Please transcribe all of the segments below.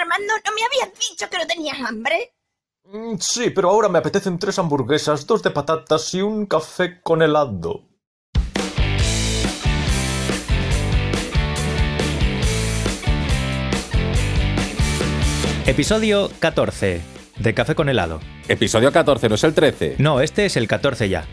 Armando, ¿no me habías dicho que no tenías hambre? Mm, Sí, pero ahora me apetecen tres hamburguesas, dos de patatas y un café con helado. Episodio 14 de Café con helado. Episodio 14, no es el 13. No, este es el 14 ya.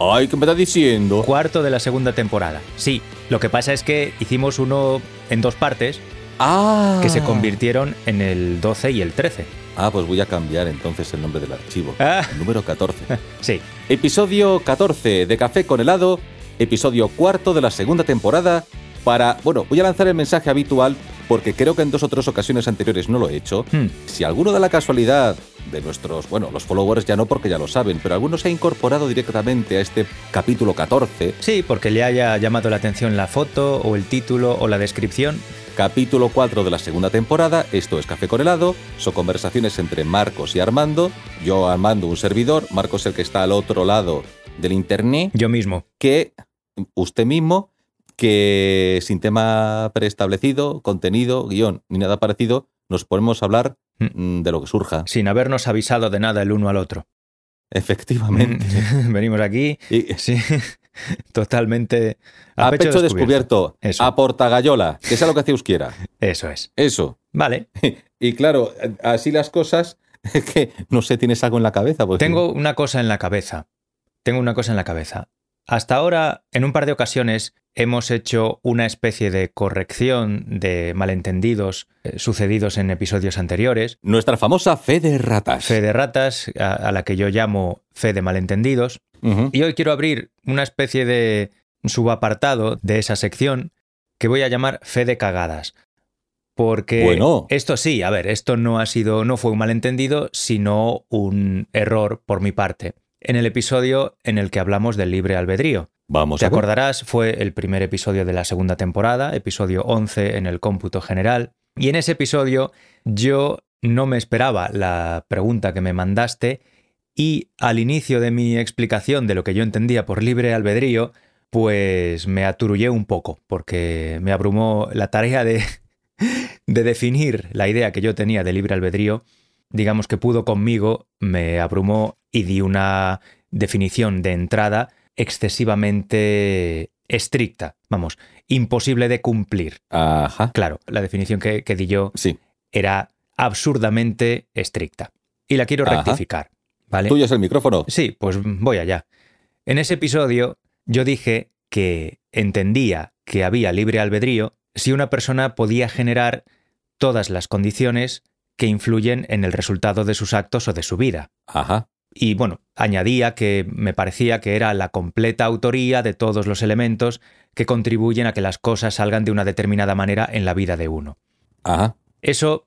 Ay, ¿qué me estás diciendo? Cuarto de la segunda temporada. Sí, lo que pasa es que hicimos uno en dos partes Ah. que se convirtieron en el 12 y el 13. Ah, pues voy a cambiar entonces el nombre del archivo. Ah. El número 14. Sí, Episodio 14 de Café con helado. Episodio cuarto de la segunda temporada. Para. Bueno, voy a lanzar el mensaje habitual porque creo que en dos o tres ocasiones anteriores no lo he hecho. Hmm. Si alguno da la casualidad de nuestros, bueno, los followers ya no porque ya lo saben, pero alguno se ha incorporado directamente a este capítulo 14, sí, porque le haya llamado la atención la foto o el título o la descripción. Capítulo 4 de la segunda temporada, esto es Café con helado, son conversaciones entre Marcos y Armando, yo Armando un servidor, Marcos el que está al otro lado del internet, Yo mismo. que usted mismo, que sin tema preestablecido, contenido, guion, ni nada parecido, nos ponemos a hablar mm, de lo que surja. Sin habernos avisado de nada el uno al otro. Efectivamente. Venimos aquí, Y, sí, totalmente a, pecho, descubierto, Eso. a portagallola, que sea lo que hace quiera. Eso es. Eso. Vale, Y claro, así las cosas, que no sé, tienes algo en la cabeza. Tengo una cosa en la cabeza. Tengo una cosa en la cabeza. Hasta ahora, en un par de ocasiones, hemos hecho una especie de corrección de malentendidos eh, sucedidos en episodios anteriores. Nuestra famosa fe de ratas. Fe de ratas, a, a la que yo llamo fe de malentendidos. Y hoy quiero abrir una especie de subapartado de esa sección que voy a llamar fe de cagadas. Porque Bueno. esto sí, a ver, esto no ha sido, no fue un malentendido, sino un error por mi parte. En el episodio en el que hablamos del libre albedrío. Vamos Te a acordarás, fue el primer episodio de la segunda temporada, episodio 11 en el cómputo general. Y en ese episodio yo no me esperaba la pregunta que me mandaste y al inicio de mi explicación de lo que yo entendía por libre albedrío, pues me aturullé un poco, porque me abrumó la tarea de, de definir la idea que yo tenía de libre albedrío. Digamos que pudo conmigo, me abrumó y di una definición de entrada excesivamente estricta, vamos, imposible de cumplir. Ajá. Claro, la definición que, que di yo Sí. era absurdamente estricta. Y la quiero Ajá. rectificar, ¿vale? Tuyo es el micrófono. Sí, pues voy allá. En ese episodio yo dije que entendía que había libre albedrío si una persona podía generar todas las condiciones que influyen en el resultado de sus actos o de su vida. Ajá. Y bueno, añadía que me parecía que era la completa autoría de todos los elementos que contribuyen a que las cosas salgan de una determinada manera en la vida de uno. Ajá. Eso.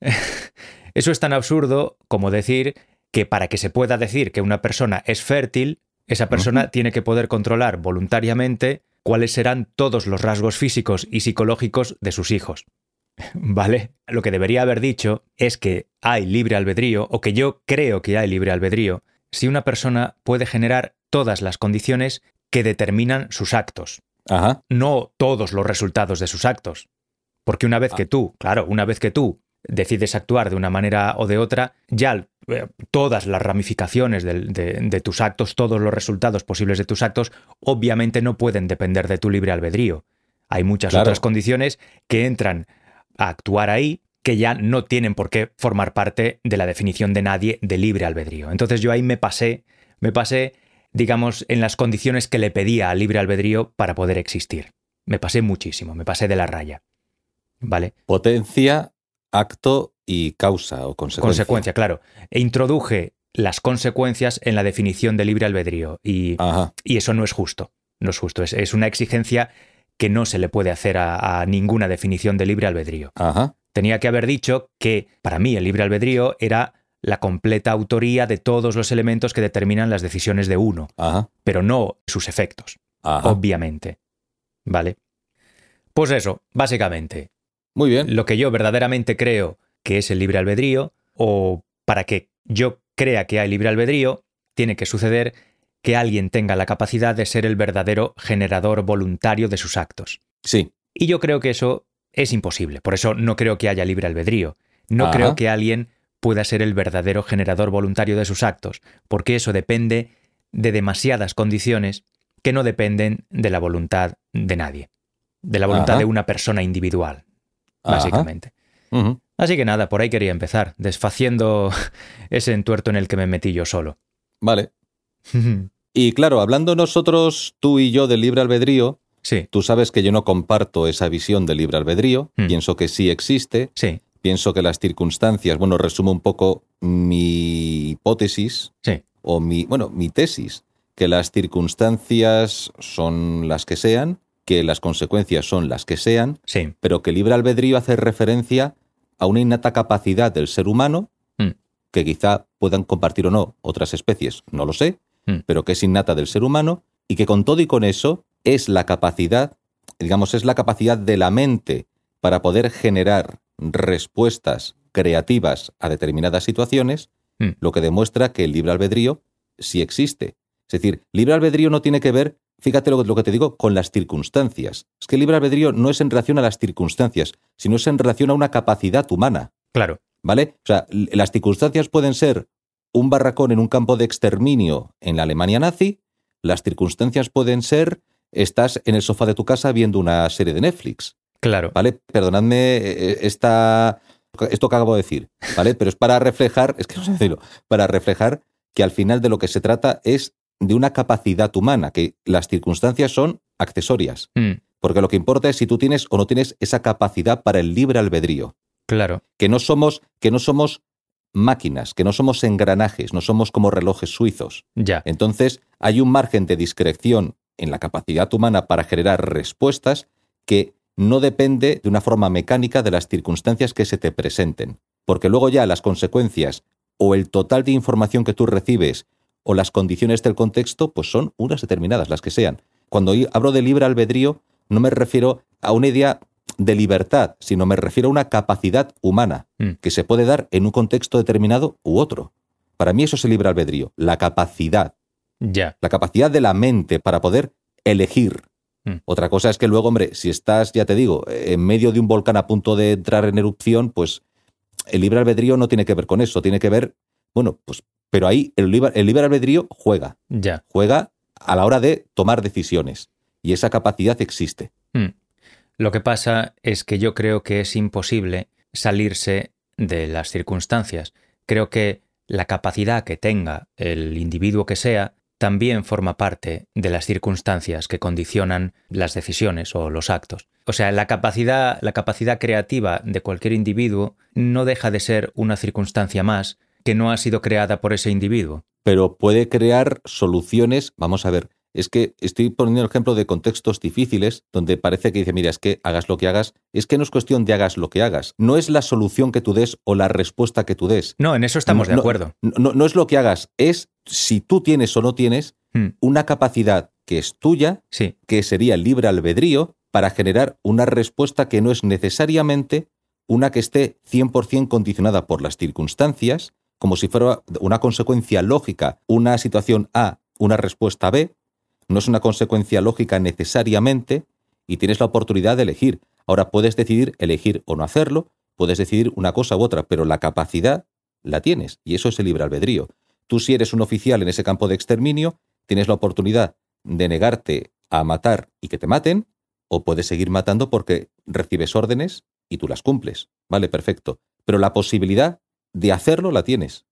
Eso es tan absurdo como decir que para que se pueda decir que una persona es fértil, esa persona tiene que poder controlar voluntariamente cuáles serán todos los rasgos físicos y psicológicos de sus hijos. ¿Vale? Lo que debería haber dicho es que hay libre albedrío, o que yo creo que hay libre albedrío, si una persona puede generar todas las condiciones que determinan sus actos Ajá. no todos los resultados de sus actos. Porque una vez Ah. que tú, claro, una vez que tú decides actuar de una manera o de otra, ya eh, todas las ramificaciones de, de tus actos, todos los resultados posibles de tus actos, obviamente no pueden depender de tu libre albedrío. Hay muchas Claro. otras condiciones que entran a actuar ahí que ya no tienen por qué formar parte de la definición de nadie de libre albedrío. Entonces yo ahí me pasé, me pasé, digamos, en las condiciones que le pedía al libre albedrío para poder existir. Me pasé muchísimo, me pasé de la raya. ¿Vale? Potencia, acto y causa o consecuencia. Consecuencia, claro. E introduje las consecuencias en la definición de libre albedrío y, y eso no es justo. No es justo. Es, es una exigencia que no se le puede hacer a, a ninguna definición de libre albedrío. Ajá. Tenía que haber dicho que para mí el libre albedrío era la completa autoría de todos los elementos que determinan las decisiones de uno, Ajá. pero no sus efectos, Ajá. obviamente. ¿Vale? Pues eso, básicamente, Muy bien. lo que yo verdaderamente creo que es el libre albedrío, o para que yo crea que hay libre albedrío, tiene que suceder que alguien tenga la capacidad de ser el verdadero generador voluntario de sus actos. Sí. Y yo creo que eso es imposible, por eso no creo que haya libre albedrío. No Ajá. creo que alguien pueda ser el verdadero generador voluntario de sus actos, porque eso depende de demasiadas condiciones que no dependen de la voluntad de nadie, de la voluntad Ajá. de una persona individual, básicamente. Así que nada, por ahí quería empezar, desfaciendo ese entuerto en el que me metí yo solo. Vale. Y claro, hablando nosotros, tú y yo del libre albedrío, sí, tú sabes que yo no comparto esa visión del libre albedrío, Hmm. pienso que sí existe, sí, pienso que las circunstancias, bueno, resumo un poco mi hipótesis sí, o mi, bueno, mi tesis, que las circunstancias son las que sean, que las consecuencias son las que sean, sí, pero que el libre albedrío hace referencia a una innata capacidad del ser humano, Mm. que quizá puedan compartir o no otras especies, no lo sé, Mm. pero que es innata del ser humano y que con todo y con eso es la capacidad, digamos, es la capacidad de la mente para poder generar respuestas creativas a determinadas situaciones, Mm. lo que demuestra que el libre albedrío sí existe. Es decir, libre albedrío no tiene que ver, fíjate lo, lo que te digo, con las circunstancias. Es que el libre albedrío no es en relación a las circunstancias, sino es en relación a una capacidad humana. claro, ¿Vale? O sea, las circunstancias pueden ser un barracón en un campo de exterminio en la Alemania nazi, las circunstancias pueden ser estás en el sofá de tu casa viendo una serie de Netflix, claro. ¿vale? Perdonadme eh, esta, esto que acabo de decir, ¿vale? Pero es para reflejar, es que no sé decirlo, para reflejar que al final de lo que se trata es de una capacidad humana, que las circunstancias son accesorias, Mm, porque lo que importa es si tú tienes o no tienes esa capacidad para el libre albedrío claro, que no somos, que no somos máquinas, que no somos engranajes, no somos como relojes suizos. ya. Entonces, hay un margen de discreción en la capacidad humana para generar respuestas que no depende de una forma mecánica de las circunstancias que se te presenten. Porque luego ya las consecuencias o el total de información que tú recibes o las condiciones del contexto, pues son unas determinadas, las que sean. Cuando hablo de libre albedrío, no me refiero a una idea de libertad, sino me refiero a una capacidad humana Mm. que se puede dar en un contexto determinado u otro. Para mí eso es el libre albedrío, la capacidad, Ya, la capacidad de la mente para poder elegir. Mm. Otra cosa es que luego, hombre, si estás, ya te digo, en medio de un volcán a punto de entrar en erupción, pues el libre albedrío no tiene que ver con eso, tiene que ver, bueno, pues, pero ahí el libre, el libre albedrío juega, ya. juega a la hora de tomar decisiones. Y esa capacidad existe. Lo que pasa es que yo creo que es imposible salirse de las circunstancias. Creo que la capacidad que tenga el individuo que sea también forma parte de las circunstancias que condicionan las decisiones o los actos. O sea, la capacidad, la capacidad creativa de cualquier individuo no deja de ser una circunstancia más que no ha sido creada por ese individuo. pero puede crear soluciones. Vamos a ver, es que estoy poniendo el ejemplo de contextos difíciles donde parece que dice, mira, es que hagas lo que hagas, es que no es cuestión de hagas lo que hagas, no es la solución que tú des o la respuesta que tú des. No, en eso estamos No, de acuerdo. No, no es lo que hagas, es si tú tienes o no tienes Mm, una capacidad que es tuya, Sí, que sería libre albedrío, para generar una respuesta que no es necesariamente una que esté 100% condicionada por las circunstancias, como si fuera una consecuencia lógica, una situación A, una respuesta B, no es una consecuencia lógica necesariamente y tienes la oportunidad de elegir. Ahora puedes decidir elegir o no hacerlo, puedes decidir una cosa u otra, pero la capacidad la tienes y eso es el libre albedrío. Tú si eres un oficial en ese campo de exterminio, tienes la oportunidad de negarte a matar y que te maten, o puedes seguir matando porque recibes órdenes y tú las cumples. Vale, perfecto. Pero la posibilidad de hacerlo la tienes.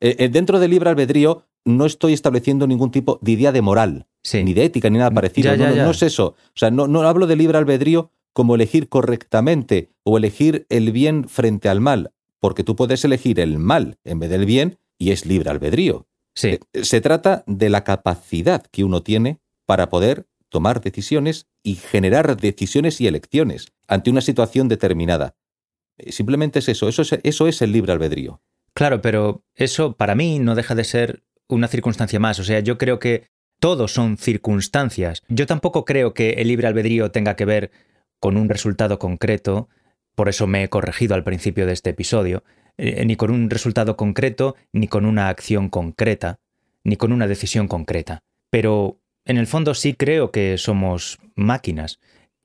Eh, eh, dentro del libre albedrío no estoy estableciendo ningún tipo de idea de moral, sí. ni de ética, ni nada parecido. Ya, ya, no, no, ya. no es eso. O sea, no, no hablo de libre albedrío como elegir correctamente o elegir el bien frente al mal, porque tú puedes elegir el mal en vez del bien y es libre albedrío. Sí, Eh, Se trata de la capacidad que uno tiene para poder tomar decisiones y generar decisiones y elecciones ante una situación determinada. Eh, Simplemente es eso, eso es, eso es el libre albedrío. Claro, pero eso para mí no deja de ser una circunstancia más. O sea, yo creo que todos son circunstancias. Yo tampoco creo que el libre albedrío tenga que ver con un resultado concreto, por eso me he corregido al principio de este episodio, eh, ni con un resultado concreto, ni con una acción concreta, ni con una decisión concreta. Pero en el fondo sí creo que somos máquinas.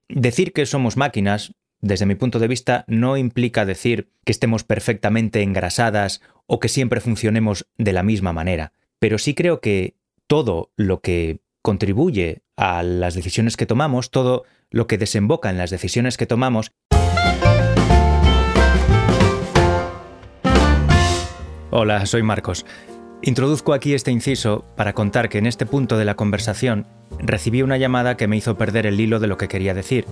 Decir que somos máquinas desde mi punto de vista, no implica decir que estemos perfectamente engrasadas o que siempre funcionemos de la misma manera, pero sí creo que todo lo que contribuye a las decisiones que tomamos, todo lo que desemboca en las decisiones que tomamos, Hola, soy Marcos. Introduzco aquí este inciso para contar que en este punto de la conversación recibí una llamada que me hizo perder el hilo de lo que quería decir,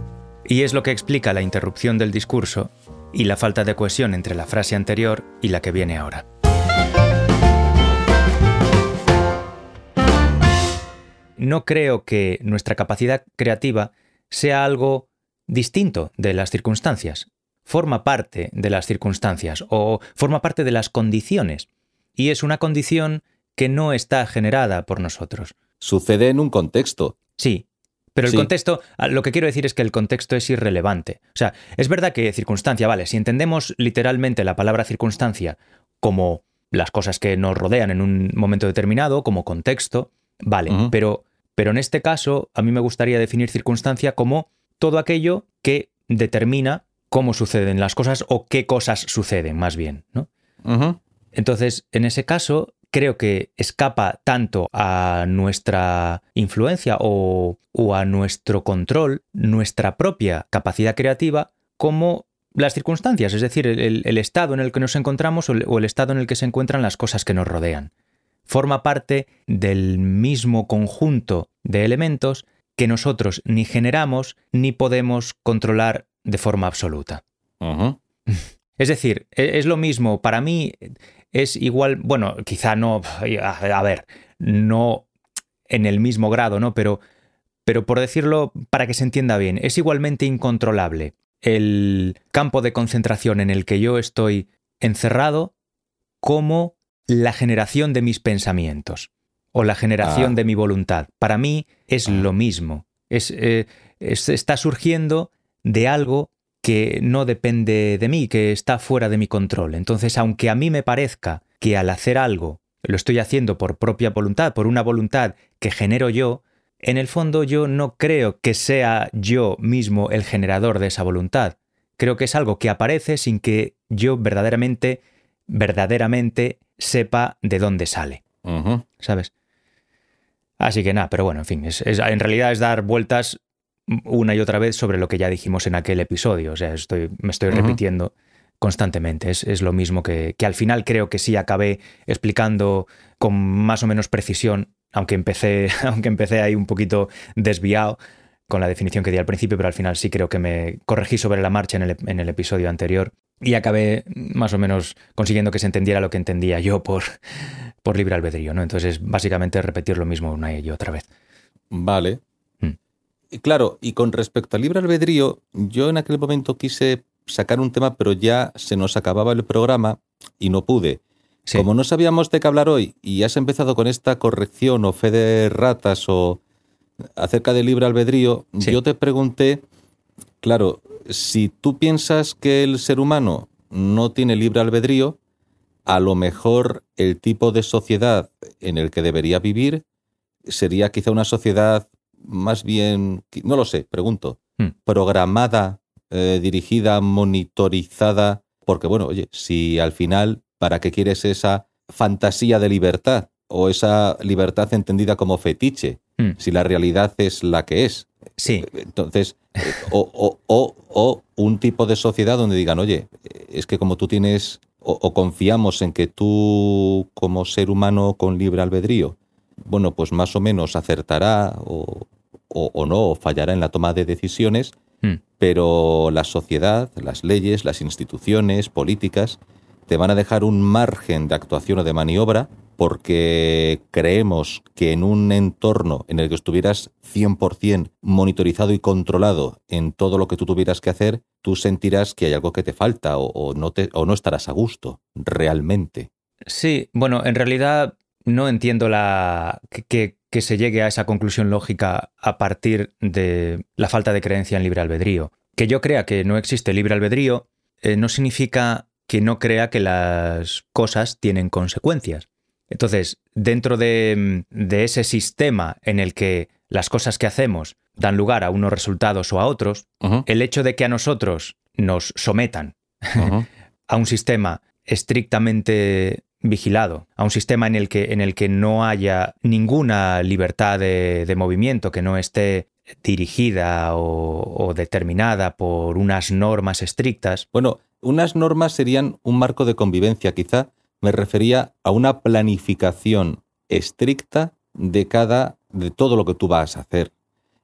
y es lo que explica la interrupción del discurso y la falta de cohesión entre la frase anterior y la que viene ahora. No creo que nuestra capacidad creativa sea algo distinto de las circunstancias forma parte de las circunstancias o forma parte de las condiciones. Y es una condición que no está generada por nosotros. Sucede en un contexto. Sí. Pero el contexto, lo que quiero decir es que el contexto es irrelevante. O sea, es verdad que circunstancia, vale, si entendemos literalmente la palabra circunstancia como las cosas que nos rodean en un momento determinado, como contexto, vale, pero, pero en este caso a mí me gustaría definir circunstancia como todo aquello que determina cómo suceden las cosas o qué cosas suceden, más bien, ¿no? Entonces, en ese caso, creo que escapa tanto a nuestra influencia o, a nuestro control, nuestra propia capacidad creativa, como las circunstancias, es decir, el, estado en el que nos encontramos o el, estado en el que se encuentran las cosas que nos rodean. Forma parte del mismo conjunto de elementos que nosotros ni generamos ni podemos controlar de forma absoluta. Es decir, e, es lo mismo, para mí es igual, bueno, quizá no, a ver, no en el mismo grado, ¿no? Pero, pero por decirlo para que se entienda bien, es igualmente incontrolable el campo de concentración en el que yo estoy encerrado como la generación de mis pensamientos o la generación ah. de mi voluntad. Para mí es ah. lo mismo. Eh, es, está surgiendo de algo que no depende de mí, que está fuera de mi control. Entonces, aunque a mí me parezca que al hacer algo lo estoy haciendo por propia voluntad, por una voluntad que genero yo, en el fondo yo no creo que sea yo mismo el generador de esa voluntad. Creo que es algo que aparece sin que yo verdaderamente, verdaderamente sepa de dónde sale. ¿Sabes? Así que nada, pero bueno, en fin, en realidad es dar vueltas una y otra vez sobre lo que ya dijimos en aquel episodio. O sea, estoy, me estoy repitiendo constantemente. Es, lo mismo que, que, al final creo que sí acabé explicando con más o menos precisión, aunque empecé, aunque empecé ahí un poquito desviado con la definición que di al principio, pero al final sí creo que me corregí sobre la marcha en el, en el episodio anterior y acabé más o menos consiguiendo que se entendiera lo que entendía yo por, por libre albedrío. ¿no? Entonces, básicamente repetir lo mismo una y otra vez. Vale, Claro, y con respecto al libre albedrío, yo en aquel momento quise sacar un tema, pero ya se nos acababa el programa y no pude. Como no sabíamos de qué hablar hoy y has empezado con esta corrección o fe de ratas o acerca del libre albedrío, yo te pregunté, claro, si tú piensas que el ser humano no tiene libre albedrío, a lo mejor el tipo de sociedad en el que debería vivir sería quizá una sociedad más bien, no lo sé, pregunto, hmm. programada, eh, dirigida, monitorizada, porque bueno, oye, si al final, ¿para qué quieres esa fantasía de libertad o esa libertad entendida como fetiche? Hmm. Si la realidad es la que es. Sí. Entonces, eh, o, o, un tipo de sociedad donde digan, oye, es que como tú tienes, o confiamos en que tú como ser humano con libre albedrío, bueno, pues más o menos acertará o, o, no, o fallará en la toma de decisiones, hmm. pero la sociedad, las leyes, las instituciones políticas te van a dejar un margen de actuación o de maniobra porque creemos que en un entorno en el que estuvieras 100% monitorizado y controlado en todo lo que tú tuvieras que hacer, tú sentirás que hay algo que te falta o, no, te, o no estarás a gusto realmente. Sí, bueno, en realidad no entiendo la que, que se llegue a esa conclusión lógica a partir de la falta de creencia en libre albedrío. Que yo crea que no existe libre albedrío eh, no significa que no crea que las cosas tienen consecuencias. Entonces, dentro de, ese sistema en el que las cosas que hacemos dan lugar a unos resultados o a otros, el hecho de que a nosotros nos sometan a un sistema estrictamente vigilado, a un sistema en el que, en el que no haya ninguna libertad de, de movimiento, que no esté dirigida o, o determinada por unas normas estrictas. Bueno, unas normas serían un marco de convivencia. Quizá me refería a una planificación estricta de cada, de todo lo que tú vas a hacer.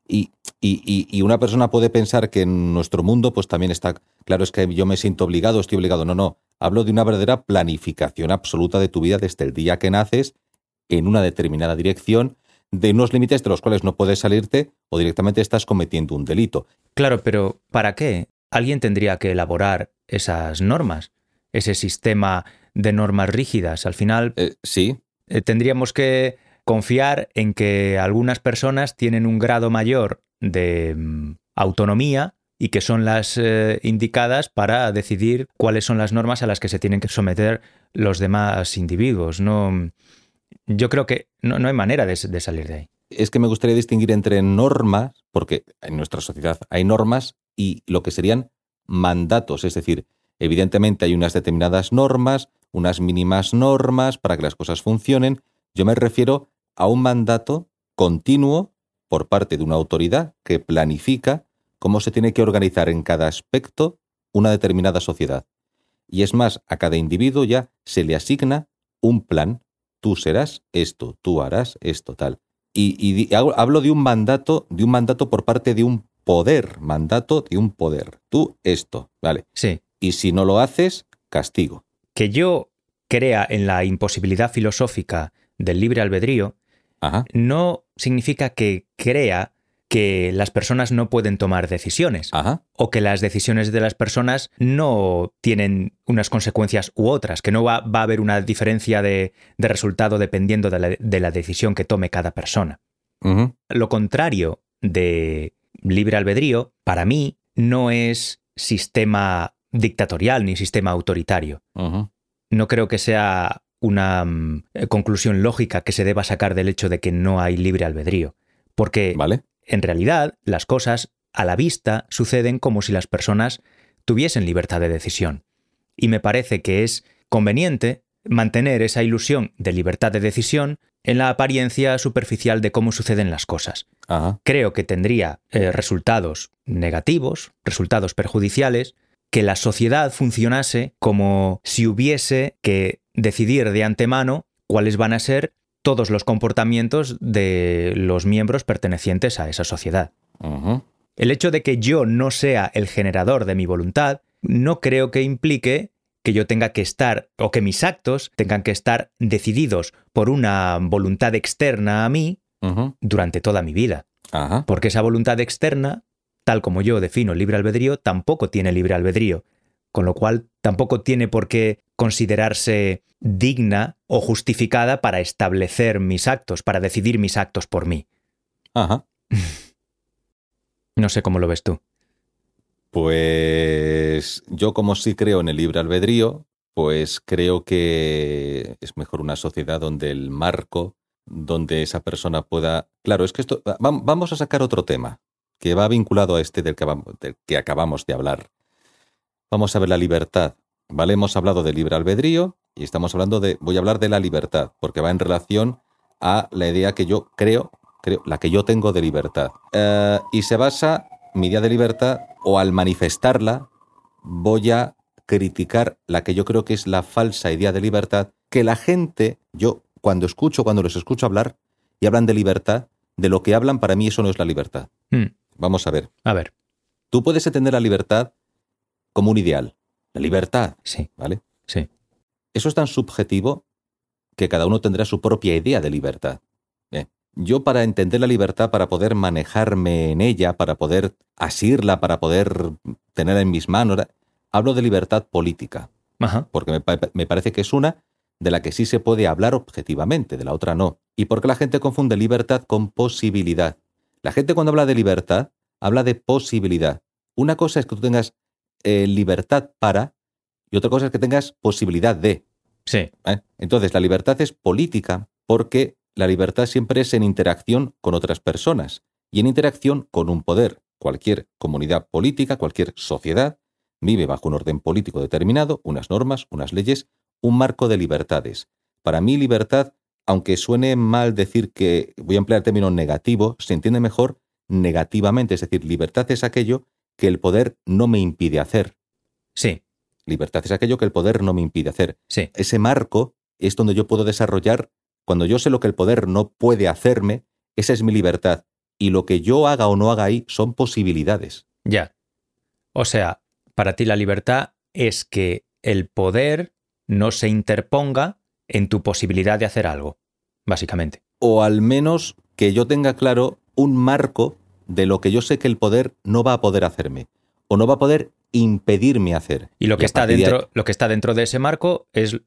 Y, y- y- una persona puede pensar que en nuestro mundo, pues también está, claro, es que yo me siento obligado, estoy obligado. No, no. Hablo de una verdadera planificación absoluta de tu vida desde el día que naces en una determinada dirección, de unos límites de los cuales no puedes salirte o directamente estás cometiendo un delito. Claro, pero ¿para qué? Alguien tendría que elaborar esas normas, ese sistema de normas rígidas. Al final Eh, sí, eh, tendríamos que confiar en que algunas personas tienen un grado mayor de mm, autonomía y que son las eh, indicadas para decidir cuáles son las normas a las que se tienen que someter los demás individuos. No, yo creo que no, no hay manera de, de salir de ahí. es que me gustaría distinguir entre normas, porque en nuestra sociedad hay normas y lo que serían mandatos, es decir, evidentemente hay unas determinadas normas, unas mínimas normas para que las cosas funcionen. Yo me refiero a un mandato continuo por parte de una autoridad que planifica cómo se tiene que organizar en cada aspecto una determinada sociedad. Y es más, a cada individuo ya se le asigna un plan. Tú serás esto, tú harás esto, tal. Y, hablo de un mandato, de un mandato por parte de un poder, mandato de un poder. Tú esto, ¿vale? Sí, Y si no lo haces, castigo. Que yo crea en la imposibilidad filosófica del libre albedrío Ajá. no significa que crea que las personas no pueden tomar decisiones Ajá. o que las decisiones de las personas no tienen unas consecuencias u otras, que no va, va a haber una diferencia de, de resultado dependiendo de la, de la decisión que tome cada persona. Lo contrario de libre albedrío, para mí, no es sistema dictatorial ni sistema autoritario. No creo que sea una mm, conclusión lógica que se deba sacar del hecho de que no hay libre albedrío. Porque ¿Vale? en realidad las cosas a la vista suceden como si las personas tuviesen libertad de decisión. Y me parece que es conveniente mantener esa ilusión de libertad de decisión en la apariencia superficial de cómo suceden las cosas. Ajá. Creo que tendría eh, resultados negativos, resultados perjudiciales, que la sociedad funcionase como si hubiese que decidir de antemano cuáles van a ser todos los comportamientos de los miembros pertenecientes a esa sociedad. El hecho de que yo no sea el generador de mi voluntad no creo que implique que yo tenga que estar o que mis actos tengan que estar decididos por una voluntad externa a mí durante toda mi vida. Porque esa voluntad externa, tal como yo defino libre albedrío, tampoco tiene libre albedrío, con lo cual tampoco tiene por qué considerarse digna o justificada para establecer mis actos, para decidir mis actos por mí. Ajá. No sé cómo lo ves tú. Pues yo como sí creo en el libre albedrío, pues creo que es mejor una sociedad donde el marco, donde esa persona pueda... Claro, es que esto... va- Vamos a sacar otro tema que va vinculado a este del que, acabamos de hablar. Vamos a ver la libertad. ¿Vale? Hemos hablado de libre albedrío y estamos hablando de... Voy a hablar de la libertad, porque va en relación a la idea que yo creo, creo la que yo tengo de libertad. Eh, y se basa mi idea de libertad, o al manifestarla, voy a criticar la que yo creo que es la falsa idea de libertad, que la gente, yo cuando escucho, cuando los escucho hablar y hablan de libertad, de lo que hablan, para mí eso no es la libertad. Hmm, Vamos a ver. A ver, Tú puedes entender la libertad como un ideal. La libertad, sí, ¿vale? sí. Eso es tan subjetivo que cada uno tendrá su propia idea de libertad. Yo para entender la libertad, para poder manejarme en ella, para poder asirla, para poder tenerla en mis manos, hablo de libertad política, Ajá. porque me, me parece que es una de la que sí se puede hablar objetivamente, de la otra no. ¿Y por qué la gente confunde libertad con posibilidad? La gente cuando habla de libertad, habla de posibilidad. Una cosa es que tú tengas eh, libertad para y otra cosa es que tengas posibilidad de. Sí, ¿eh? Entonces, la libertad es política porque la libertad siempre es en interacción con otras personas. y en interacción con un poder. Cualquier comunidad política, cualquier sociedad, vive bajo un orden político determinado, unas normas, unas leyes, un marco de libertades. Para mí libertad, aunque suene mal decir que voy a emplear el término negativo, se entiende mejor negativamente, es decir, libertad es aquello que el poder no me impide hacer. Sí, Libertad es aquello que el poder no me impide hacer. sí, Ese marco es donde yo puedo desarrollar, cuando yo sé lo que el poder no puede hacerme, esa es mi libertad. Y lo que yo haga o no haga ahí son posibilidades. ya. O sea, para ti la libertad es que el poder no se interponga en tu posibilidad de hacer algo, básicamente. O al menos que yo tenga claro un marco de lo que yo sé que el poder no va a poder hacerme. O no va a poder impedirme hacer. Y lo que, está partir de dentro, lo que está dentro de ese marco es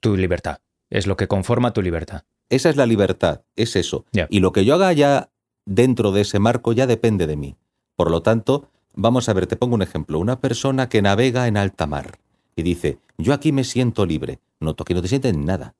tu libertad. Es lo que conforma tu libertad. Esa es la libertad, es eso. Y lo que yo haga ya dentro de ese marco ya depende de mí. Por lo tanto, vamos a ver, te pongo un ejemplo. Una persona que navega en alta mar y dice, yo aquí me siento libre. Noto que no te sientes nada.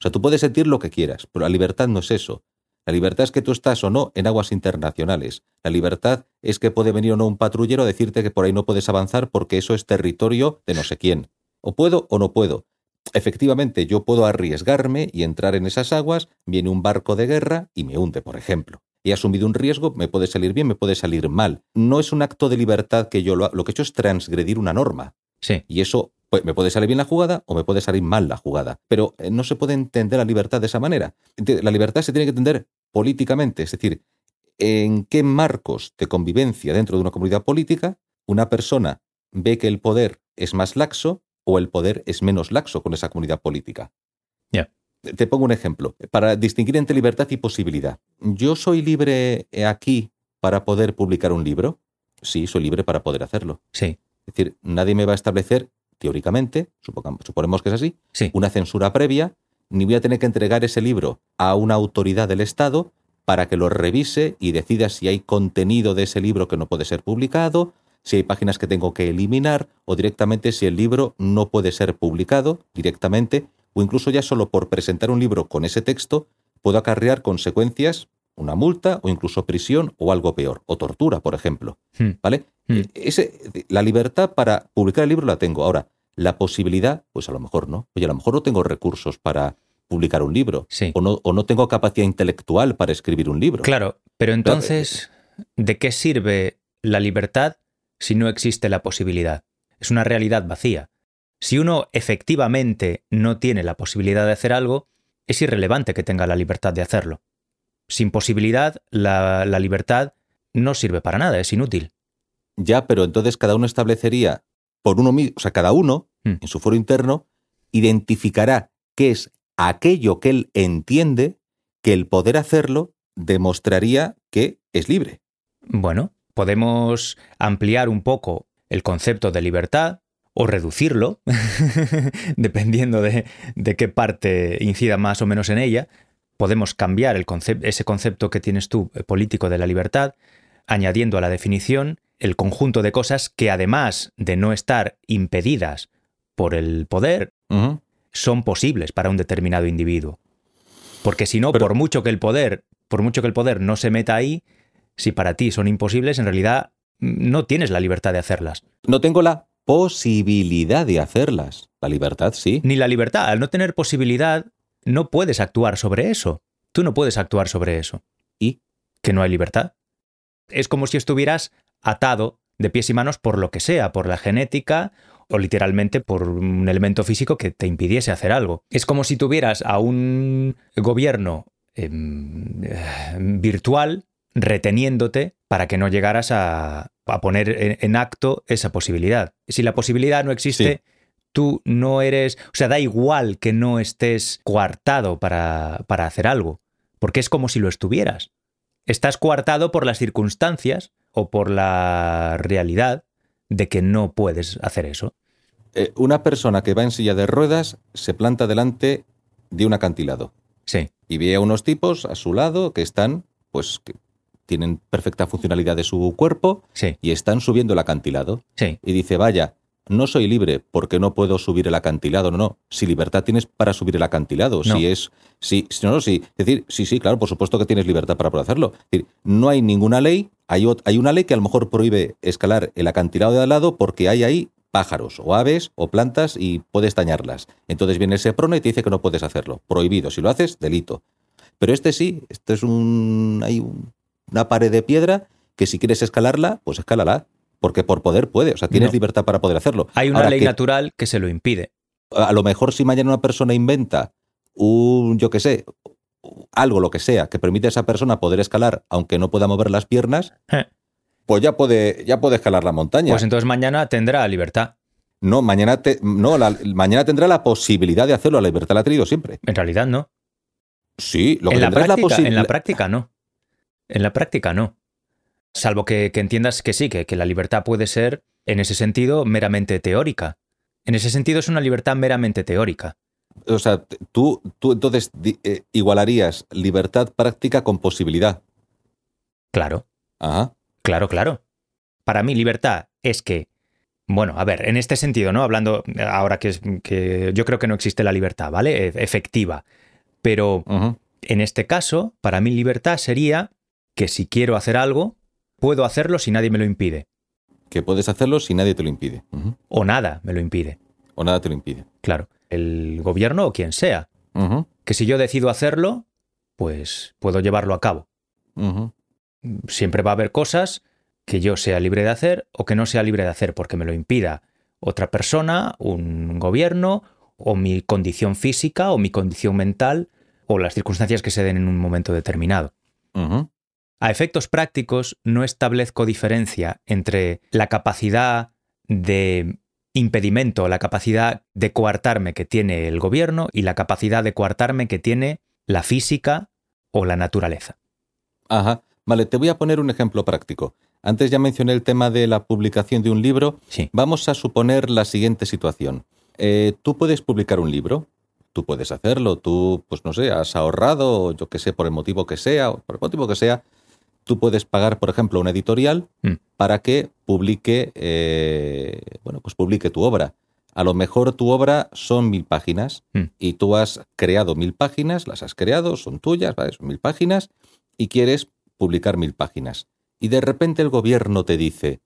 O sea, tú puedes sentir lo que quieras, pero la libertad no es eso. La libertad es que tú estás o no en aguas internacionales. La libertad es que puede venir o no un patrullero a decirte que por ahí no puedes avanzar porque eso es territorio de no sé quién. O puedo o no puedo. Efectivamente, yo puedo arriesgarme y entrar en esas aguas, viene un barco de guerra y me hunde, por ejemplo. He asumido un riesgo, me puede salir bien, me puede salir mal. No es un acto de libertad que yo lo ha- Lo que he hecho es transgredir una norma. Sí, Y eso pues, me puede salir bien la jugada o me puede salir mal la jugada. Pero eh, no se puede entender la libertad de esa manera. La libertad se tiene que entender políticamente, es decir, en qué marcos de convivencia dentro de una comunidad política una persona ve que el poder es más laxo o el poder es menos laxo con esa comunidad política. Ya. Te pongo un ejemplo, para distinguir entre libertad y posibilidad. ¿Yo soy libre eh, aquí para poder publicar un libro? Sí, soy libre para poder hacerlo. sí, Es decir, nadie me va a establecer, teóricamente, supongamos, suponemos que es así, sí. una censura previa, ni voy a tener que entregar ese libro a una autoridad del Estado para que lo revise y decida si hay contenido de ese libro que no puede ser publicado, si hay páginas que tengo que eliminar o directamente si el libro no puede ser publicado directamente o incluso ya solo por presentar un libro con ese texto puedo acarrear consecuencias, una multa o incluso prisión o algo peor, o tortura, por ejemplo. Hmm. ¿Vale? Hmm. Ese, la libertad para publicar el libro la tengo. Ahora, la posibilidad, pues a lo mejor no. Oye, a lo mejor no tengo recursos para publicar un libro. Sí. O, no, o no tengo capacidad intelectual para escribir un libro. Claro, pero entonces, ¿de qué sirve la libertad si no existe la posibilidad? Es una realidad vacía. Si uno efectivamente no tiene la posibilidad de hacer algo, es irrelevante que tenga la libertad de hacerlo. Sin posibilidad, la, la libertad no sirve para nada, es inútil. Ya, pero entonces cada uno establecería por uno mismo, o sea, cada uno Hmm. en su foro interno identificará qué es aquello que él entiende que el poder hacerlo demostraría que es libre. Bueno, podemos ampliar un poco el concepto de libertad o reducirlo, dependiendo de, de qué parte incida más o menos en ella. Podemos cambiar el ese concepto que tienes tú eh, político de la libertad, añadiendo a la definición el conjunto de cosas que además de no estar impedidas por el poder, son posibles para un determinado individuo. Porque si no, Pero- por mucho que el poder, por mucho que el poder no se meta ahí, si para ti son imposibles, en realidad mm, no tienes la libertad de hacerlas. No tengo la posibilidad de hacerlas. La libertad sí. Ni la libertad. Al no tener posibilidad, no puedes actuar sobre eso. Tú no puedes actuar sobre eso. ¿Y? Que no hay libertad. Es como si estuvieras atado de pies y manos por lo que sea, por la genética o literalmente por un elemento físico que te impidiese hacer algo. Es como si tuvieras a un gobierno em, eh, virtual reteniéndote para que no llegaras a, a poner en, en acto esa posibilidad. Si la posibilidad no existe, tú no eres, o sea, da igual que no estés coartado para, para hacer algo, porque es como si lo estuvieras. Estás coartado por las circunstancias o por la realidad de que no puedes hacer eso. Eh, una persona que va en silla de ruedas se planta delante de un acantilado Sí, y ve a unos tipos a su lado que están, pues, que tienen perfecta funcionalidad de su cuerpo sí, y están subiendo el acantilado. sí, Y dice, vaya, no soy libre porque no puedo subir el acantilado, no, no. Si libertad tienes para subir el acantilado, No. si es, si, si- no, no, sí. Es decir, sí, sí, claro, por supuesto que tienes libertad para poder hacerlo. Es decir, no hay ninguna ley, hay, hay una ley que a lo mejor prohíbe escalar el acantilado de al lado porque hay ahí pájaros o aves o plantas y puedes dañarlas. Entonces viene el SEPRONA y te dice que no puedes hacerlo. Prohibido. Si lo haces, delito. Pero este sí, este es un, hay un- una pared de piedra que si quieres escalarla, pues escálala. Porque por poder puede, o sea, tienes No. libertad para poder hacerlo. Hay una Ahora ley que- natural que se lo impide. a lo mejor si mañana una persona inventa un, yo qué sé, algo, lo que sea, que permite a esa persona poder escalar aunque no pueda mover las piernas, Eh. pues ya puede, ya puede escalar la montaña. Pues entonces mañana tendrá libertad. no, mañana, te- no la- mañana tendrá la posibilidad de hacerlo, la libertad la ha tenido siempre. En realidad no. Sí, lo que en, la es la en la práctica no. En la práctica no. Salvo que, que entiendas que sí, que, que la libertad puede ser, en ese sentido, meramente teórica. En ese sentido es una libertad meramente teórica. O sea, tú, tú entonces eh, igualarías libertad práctica con posibilidad. Claro, Ajá. claro, claro. Para mí libertad es que, bueno, a ver, en este sentido, ¿no? Hablando ahora que, es, que yo creo que no existe la libertad, ¿vale? E- Efectiva. Pero en este caso, para mí libertad sería que si quiero hacer algo, puedo hacerlo si nadie me lo impide. Que puedes hacerlo si nadie te lo impide. O nada me lo impide. O nada te lo impide. Claro, el gobierno o quien sea. Que si yo decido hacerlo, pues puedo llevarlo a cabo. Siempre va a haber cosas que yo sea libre de hacer o que no sea libre de hacer porque me lo impida otra persona, un gobierno o mi condición física o mi condición mental o las circunstancias que se den en un momento determinado. A efectos prácticos, no establezco diferencia entre la capacidad de impedimento, la capacidad de coartarme que tiene el gobierno y la capacidad de coartarme que tiene la física o la naturaleza. Ajá. Vale, te voy a poner un ejemplo práctico. Antes ya mencioné el tema de la publicación de un libro. Sí. Vamos a suponer la siguiente situación. Eh, tú puedes publicar un libro, tú puedes hacerlo, tú, pues no sé, has ahorrado, yo qué sé, por el motivo que sea, por el motivo que sea, tú puedes pagar, por ejemplo, una editorial Mm. para que publique, eh, bueno, pues publique tu obra. A lo mejor tu obra son mil páginas Mm. y tú has creado mil páginas, las has creado, son tuyas, ¿vale? son mil páginas y quieres publicar mil páginas. Y de repente el gobierno te dice,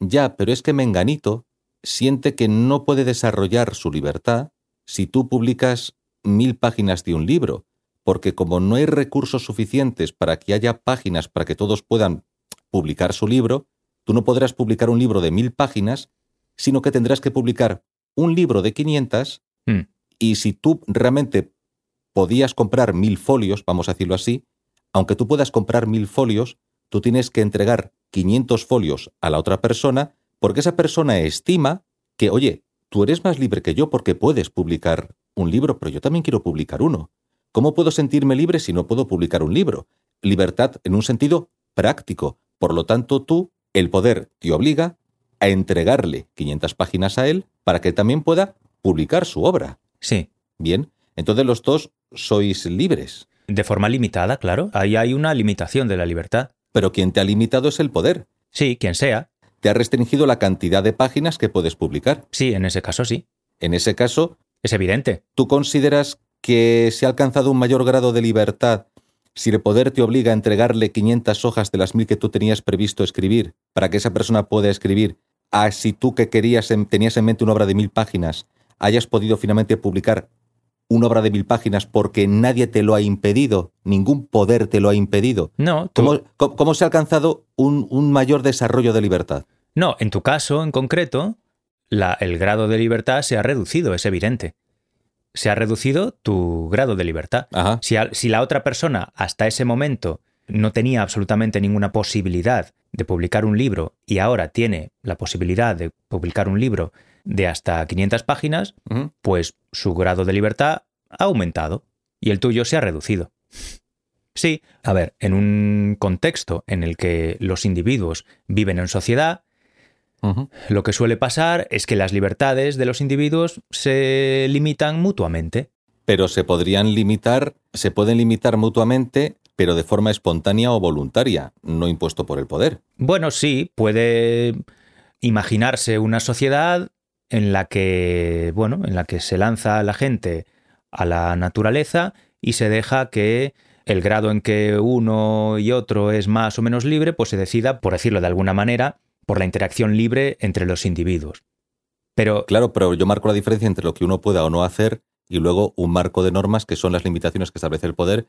ya, pero es que Menganito siente que no puede desarrollar su libertad si tú publicas mil páginas de un libro, porque como no hay recursos suficientes para que haya páginas para que todos puedan publicar su libro, tú no podrás publicar un libro de mil páginas, sino que tendrás que publicar un libro de 500 Mm. y si tú realmente podías comprar mil folios, vamos a decirlo así, aunque tú puedas comprar mil folios, tú tienes que entregar 500 folios a la otra persona porque esa persona estima que, oye, tú eres más libre que yo porque puedes publicar un libro, pero yo también quiero publicar uno. ¿Cómo puedo sentirme libre si no puedo publicar un libro? Libertad en un sentido práctico. Por lo tanto, tú, el poder te obliga a entregarle 500 páginas a él para que también pueda publicar su obra. Sí, Bien, entonces los dos sois libres, de forma limitada, claro. Ahí hay una limitación de la libertad. pero quien te ha limitado es el poder. Sí, quien sea. Te ha restringido la cantidad de páginas que puedes publicar. Sí, en ese caso sí. En ese caso, Es evidente. ¿tú consideras que se ha alcanzado un mayor grado de libertad si el poder te obliga a entregarle 500 hojas de las mil que tú tenías previsto escribir para que esa persona pueda escribir, a si tú que querías en- tenías en mente una obra de mil páginas, hayas podido finalmente publicar una obra de mil páginas porque nadie te lo ha impedido, ningún poder te lo ha impedido? No, tú- ¿Cómo, cómo- cómo se ha alcanzado un, un mayor desarrollo de libertad? no, en tu caso en concreto, la- el grado de libertad se ha reducido, es evidente. Se ha reducido tu grado de libertad. Si, si la otra persona hasta ese momento no tenía absolutamente ninguna posibilidad de publicar un libro y ahora tiene la posibilidad de publicar un libro de hasta 500 páginas, pues su grado de libertad ha aumentado y el tuyo se ha reducido. Sí, a ver, en un contexto en el que los individuos viven en sociedad, Lo que suele pasar es que las libertades de los individuos se limitan mutuamente. Pero se podrían limitar, se pueden limitar mutuamente, pero de forma espontánea o voluntaria, no impuesto por el poder. Bueno, sí, puede imaginarse una sociedad en la que, bueno, en la que se lanza la gente a la naturaleza y se deja que el grado en que uno y otro es más o menos libre, pues se decida, por decirlo de alguna manera, por la interacción libre entre los individuos. Pero Claro, pero yo marco la diferencia entre lo que uno pueda o no hacer y luego un marco de normas que son las limitaciones que establece el poder,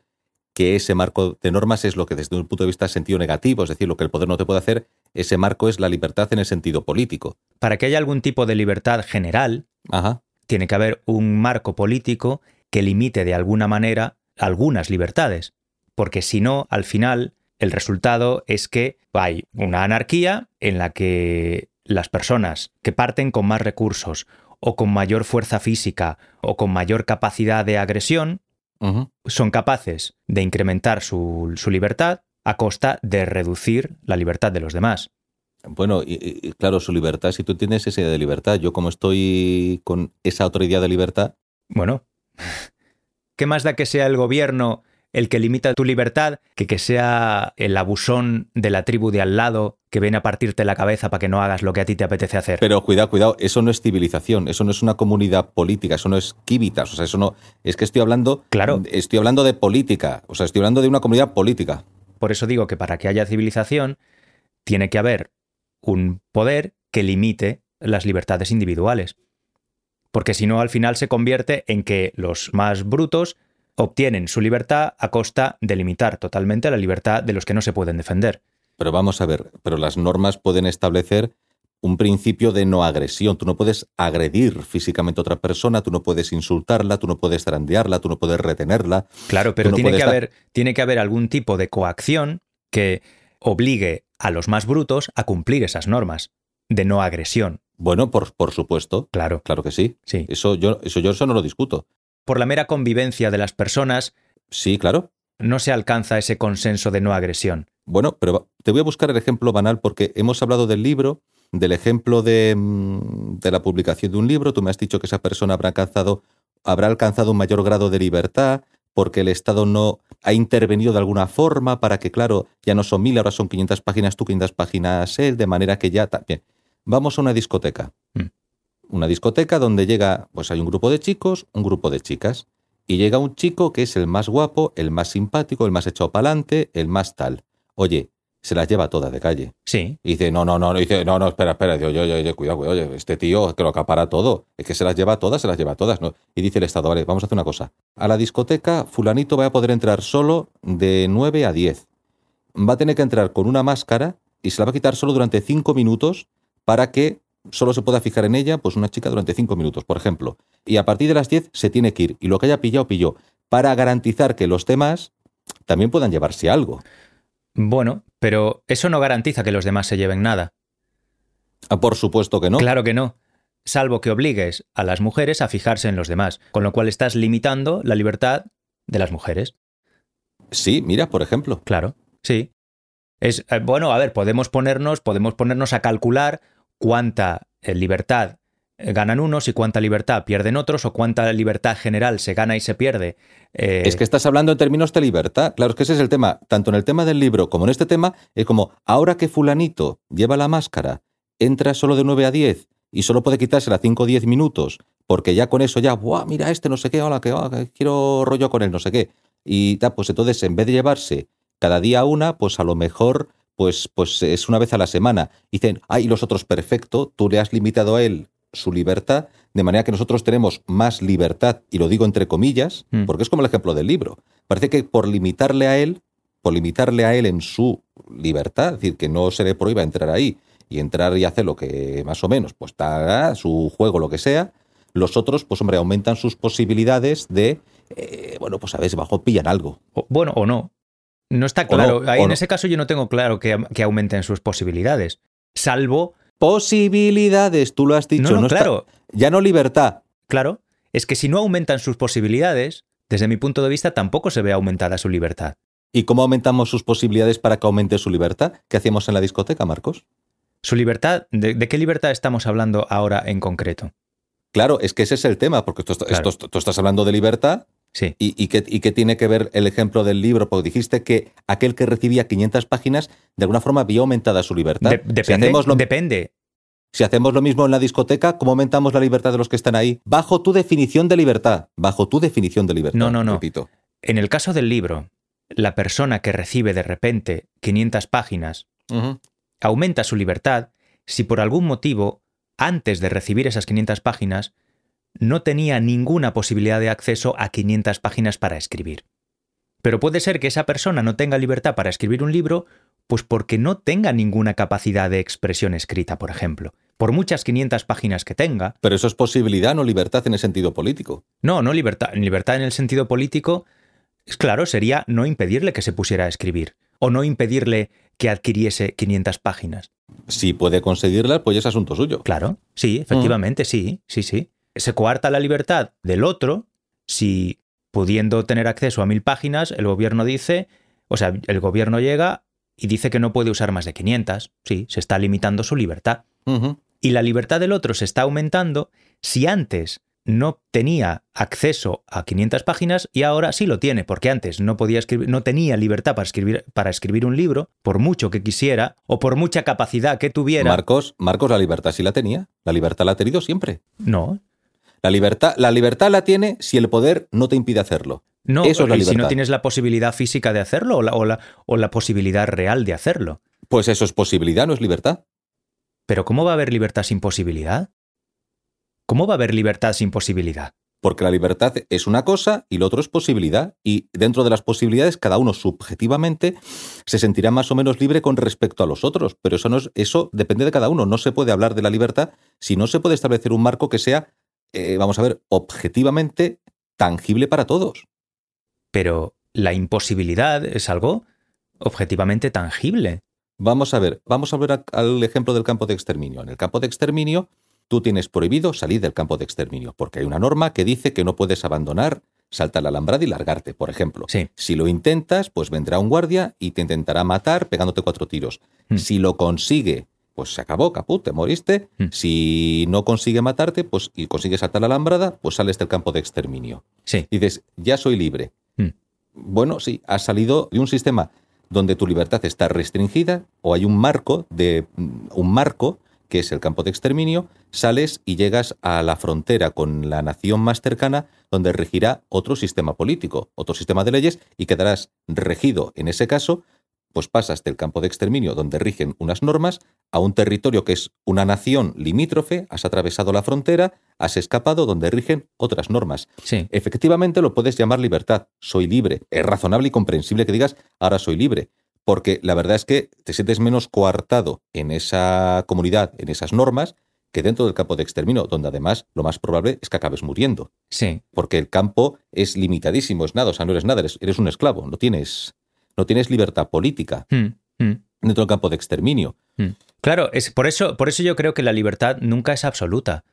que ese marco de normas es lo que desde un punto de vista sentido negativo, es decir, lo que el poder no te puede hacer, ese marco es la libertad en el sentido político. para que haya algún tipo de libertad general, Ajá. tiene que haber un marco político que limite de alguna manera algunas libertades. Porque si no, al final, el resultado es que hay una anarquía en la que las personas que parten con más recursos o con mayor fuerza física o con mayor capacidad de agresión son capaces de incrementar su, su libertad a costa de reducir la libertad de los demás. Bueno, y- y claro, su libertad, si tú tienes esa idea de libertad, yo como estoy con esa otra idea de libertad, Bueno, ¿qué más da que sea el gobierno el que limita tu libertad que que sea el abusón de la tribu de al lado que viene a partirte la cabeza para que no hagas lo que a ti te apetece hacer? Pero cuidado, cuidado, eso no es civilización, eso no es una comunidad política, eso no es quívitas, o sea, eso no, es que estoy hablando, Claro. estoy hablando de política, o sea, estoy hablando de una comunidad política. Por eso digo que para que haya civilización tiene que haber un poder que limite las libertades individuales. Porque si no, al final se convierte en que los más brutos obtienen su libertad a costa de limitar totalmente la libertad de los que no se pueden defender. Pero vamos a ver, pero las normas pueden establecer un principio de no agresión. Tú no puedes agredir físicamente a otra persona, tú no puedes insultarla, tú no puedes zarandearla, tú no puedes retenerla. Claro, pero no tiene, que haber, tiene que haber algún tipo de coacción que obligue a los más brutos a cumplir esas normas de no agresión. Bueno, por, por supuesto, Claro, claro que sí. sí. Eso yo, eso yo eso no lo discuto. Por la mera convivencia de las personas Sí, claro. no se alcanza ese consenso de no agresión. Bueno, pero te voy a buscar el ejemplo banal porque hemos hablado del libro, del ejemplo de, mm, de la publicación de un libro. Tú me has dicho que esa persona habrá alcanzado, habrá alcanzado un mayor grado de libertad porque el Estado no ha intervenido de alguna forma para que, claro, ya no son mil, ahora son 500 páginas tú, 500 páginas él, de manera que ya también. Vamos a una discoteca. Una discoteca donde llega, pues hay un grupo de chicos, un grupo de chicas. Y llega un chico que es el más guapo, el más simpático, el más echado para adelante, el más tal. Oye, se las lleva todas de calle. Sí, Y dice, no, no, no, dice, no, no, espera, espera, yo, yo, yo, cuidado, cuidado, oye, este tío que lo acapara todo, es que se las lleva todas, se las lleva todas, ¿no? Y dice el Estado, vale, vamos a hacer una cosa. A la discoteca, fulanito va a poder entrar solo de 9 a 10. Va a tener que entrar con una máscara y se la va a quitar solo durante 5 minutos para que solo se pueda fijar en ella, pues una chica durante 5 minutos, por ejemplo. Y a partir de las 10 se tiene que ir, y lo que haya pillado, pilló, para garantizar que los demás también puedan llevarse algo. bueno, pero eso no garantiza que los demás se lleven nada. Ah, por supuesto que no. Claro que no. Salvo que obligues a las mujeres a fijarse en los demás, con lo cual estás limitando la libertad de las mujeres. Sí, mira, por ejemplo. Claro, sí. Es eh, bueno, a ver, podemos ponernos, podemos ponernos a calcular cuánta eh, libertad eh, ganan unos y cuánta libertad pierden otros, o cuánta libertad general se gana y se pierde. eh, Es que estás hablando en términos de libertad. Claro, es que ese es el tema. Tanto en el tema del libro como en este tema, es como, ahora que fulanito lleva la máscara, entra solo de 9 a 10 y solo puede quitársela 5 o 10 minutos, porque ya con eso ya, ¡buah, mira este, no sé qué, hola, que, quiero rollo con él, no sé qué! Y pues entonces, en vez de llevarse cada día una, pues a lo mejor, pues, pues es una vez a la semana. Dicen, ay, los otros, perfecto, tú le has limitado a él su libertad, de manera que nosotros tenemos más libertad, y lo digo entre comillas, Mm. porque es como el ejemplo del libro. Parece que por limitarle a él, por limitarle a él en su libertad, es decir, que no se le prohíba entrar ahí y entrar y hacer lo que más o menos, pues está su juego, lo que sea, los otros, pues hombre, aumentan sus posibilidades de, eh, bueno, pues a ver si bajo pillan algo. o- bueno, o no. No está claro. no, Ahí o en no. ese caso yo no tengo claro que, que aumenten sus posibilidades. Salvo. Posibilidades, tú lo has dicho. no, no, está- claro, ya no libertad. claro. Es que si no aumentan sus posibilidades, desde mi punto de vista tampoco se ve aumentada su libertad. ¿Y cómo aumentamos sus posibilidades para que aumente su libertad? ¿Qué hacemos en la discoteca, Marcos? Su libertad, ¿de, de qué libertad estamos hablando ahora en concreto? Claro, es que ese es el tema, porque tú, Claro. esto- tú estás hablando de libertad Sí. y, y qué, y qué tiene que ver el ejemplo del libro, porque dijiste que aquel que recibía 500 páginas, de alguna forma había aumentada su libertad. De- depende, hacemos lo- depende. Si hacemos lo mismo en la discoteca, ¿cómo aumentamos la libertad de los que están ahí? Bajo tu definición de libertad. Bajo tu definición de libertad. No, no, no. Repito. En el caso del libro, la persona que recibe de repente 500 páginas aumenta su libertad si por algún motivo, antes de recibir esas 500 páginas, no tenía ninguna posibilidad de acceso a 500 páginas para escribir. Pero puede ser que esa persona no tenga libertad para escribir un libro, pues porque no tenga ninguna capacidad de expresión escrita, por ejemplo. Por muchas 500 páginas que tenga, Pero eso es posibilidad, no libertad en el sentido político. no, no libertad, libertad en el sentido político, es claro, sería no impedirle que se pusiera a escribir, o no impedirle que adquiriese 500 páginas. Si puede conseguirlas, pues es asunto suyo. Claro, sí, efectivamente, sí, sí, sí. Se coarta la libertad del otro si, pudiendo tener acceso a mil páginas, el gobierno dice, o sea, el gobierno llega y dice que no puede usar más de 500. Sí, se está limitando su libertad. Y la libertad del otro se está aumentando si antes no tenía acceso a 500 páginas y ahora sí lo tiene, porque antes no podía escribir, no tenía libertad para escribir, para escribir un libro, por mucho que quisiera o por mucha capacidad que tuviera. Marcos, Marcos, la libertad sí la tenía. La libertad la ha tenido siempre. no, La libertad, la libertad la tiene si el poder no te impide hacerlo. No, Eso es la y si no libertad. tienes la posibilidad física de hacerlo o la, o la- o la posibilidad real de hacerlo. Pues eso es posibilidad, no es libertad. Pero ¿cómo va a haber libertad sin posibilidad? ¿Cómo va a haber libertad sin posibilidad? Porque la libertad es una cosa y lo otro es posibilidad. Y dentro de las posibilidades, cada uno subjetivamente se sentirá más o menos libre con respecto a los otros. Pero eso, no es, eso depende de cada uno. No se puede hablar de la libertad si no se puede establecer un marco que sea, eh, vamos a ver, objetivamente tangible para todos. Pero la imposibilidad es algo objetivamente tangible. Vamos a ver, vamos a ver a- al ejemplo del campo de exterminio. En el campo de exterminio, tú tienes prohibido salir del campo de exterminio, porque hay una norma que dice que no puedes abandonar, saltar la alambrada y largarte, por ejemplo. Sí. Si lo intentas, pues vendrá un guardia y te intentará matar pegándote cuatro tiros. Hmm. Si lo consigue, pues se acabó, caput, te moriste. Hmm. Si no consigue matarte, pues y consigue saltar la alambrada, pues sales del campo de exterminio. Sí. Y dices, ya soy libre. Hmm. Bueno, sí, has salido de un sistema donde tu libertad está restringida o hay un marco de un marco que es el campo de exterminio, sales y llegas a la frontera con la nación más cercana donde regirá otro sistema político, otro sistema de leyes y quedarás regido en ese caso, pues pasas del campo de exterminio donde rigen unas normas a un territorio que es una nación limítrofe, has atravesado la frontera, has escapado donde rigen otras normas. Sí. Efectivamente lo puedes llamar libertad, soy libre. Es razonable y comprensible que digas, ahora soy libre, porque la verdad es que te sientes menos coartado en esa comunidad, en esas normas, que dentro del campo de exterminio, donde además lo más probable es que acabes muriendo, Sí. porque el campo es limitadísimo, es nada, o sea, no eres nada, eres, eres un esclavo, no tienes, no tienes libertad política Hmm, hmm, dentro del campo de exterminio. hmm. Claro, es por eso, por eso yo creo que la libertad nunca es absoluta.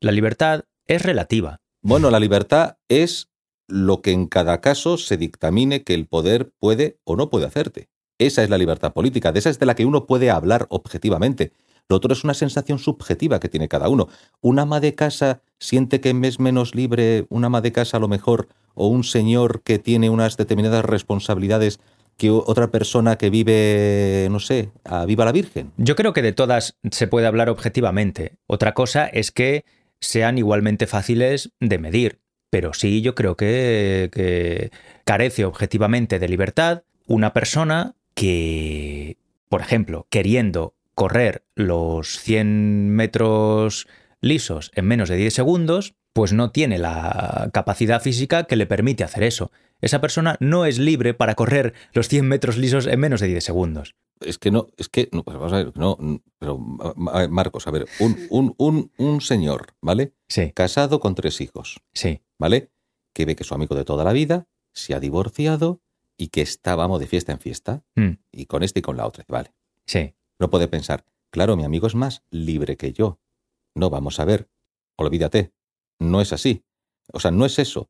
La libertad es relativa. Bueno, la libertad es lo que en cada caso se dictamine que el poder puede o no puede hacerte. Esa es la libertad política, de esa es de la que uno puede hablar objetivamente. Lo otro es una sensación subjetiva que tiene cada uno. Un ama de casa siente que es menos libre, un ama de casa a lo mejor, o un señor que tiene unas determinadas responsabilidades que otra persona que vive, no sé, a viva la Virgen. Yo creo que de todas se puede hablar objetivamente. Otra cosa es que sean igualmente fáciles de medir. Pero sí, yo creo que, que carece objetivamente de libertad una persona que, por ejemplo, queriendo correr los 100 metros lisos en menos de 10 segundos, pues no tiene la capacidad física que le permite hacer eso. Esa persona no es libre para correr los 100 metros lisos en menos de 10 segundos. Es que no, es que, no, pues vamos a ver, no, pero Ma- Ma- Marcos, a ver, un, un, un, un señor, ¿vale? Sí, Casado con tres hijos, sí. ¿vale? Que ve que su amigo de toda la vida se ha divorciado y que está, vamos, de fiesta en fiesta, Mm, y con este y con la otra, vale. sí. No puede pensar, claro, mi amigo es más libre que yo. No, vamos a ver, olvídate, no es así. O sea, no es eso.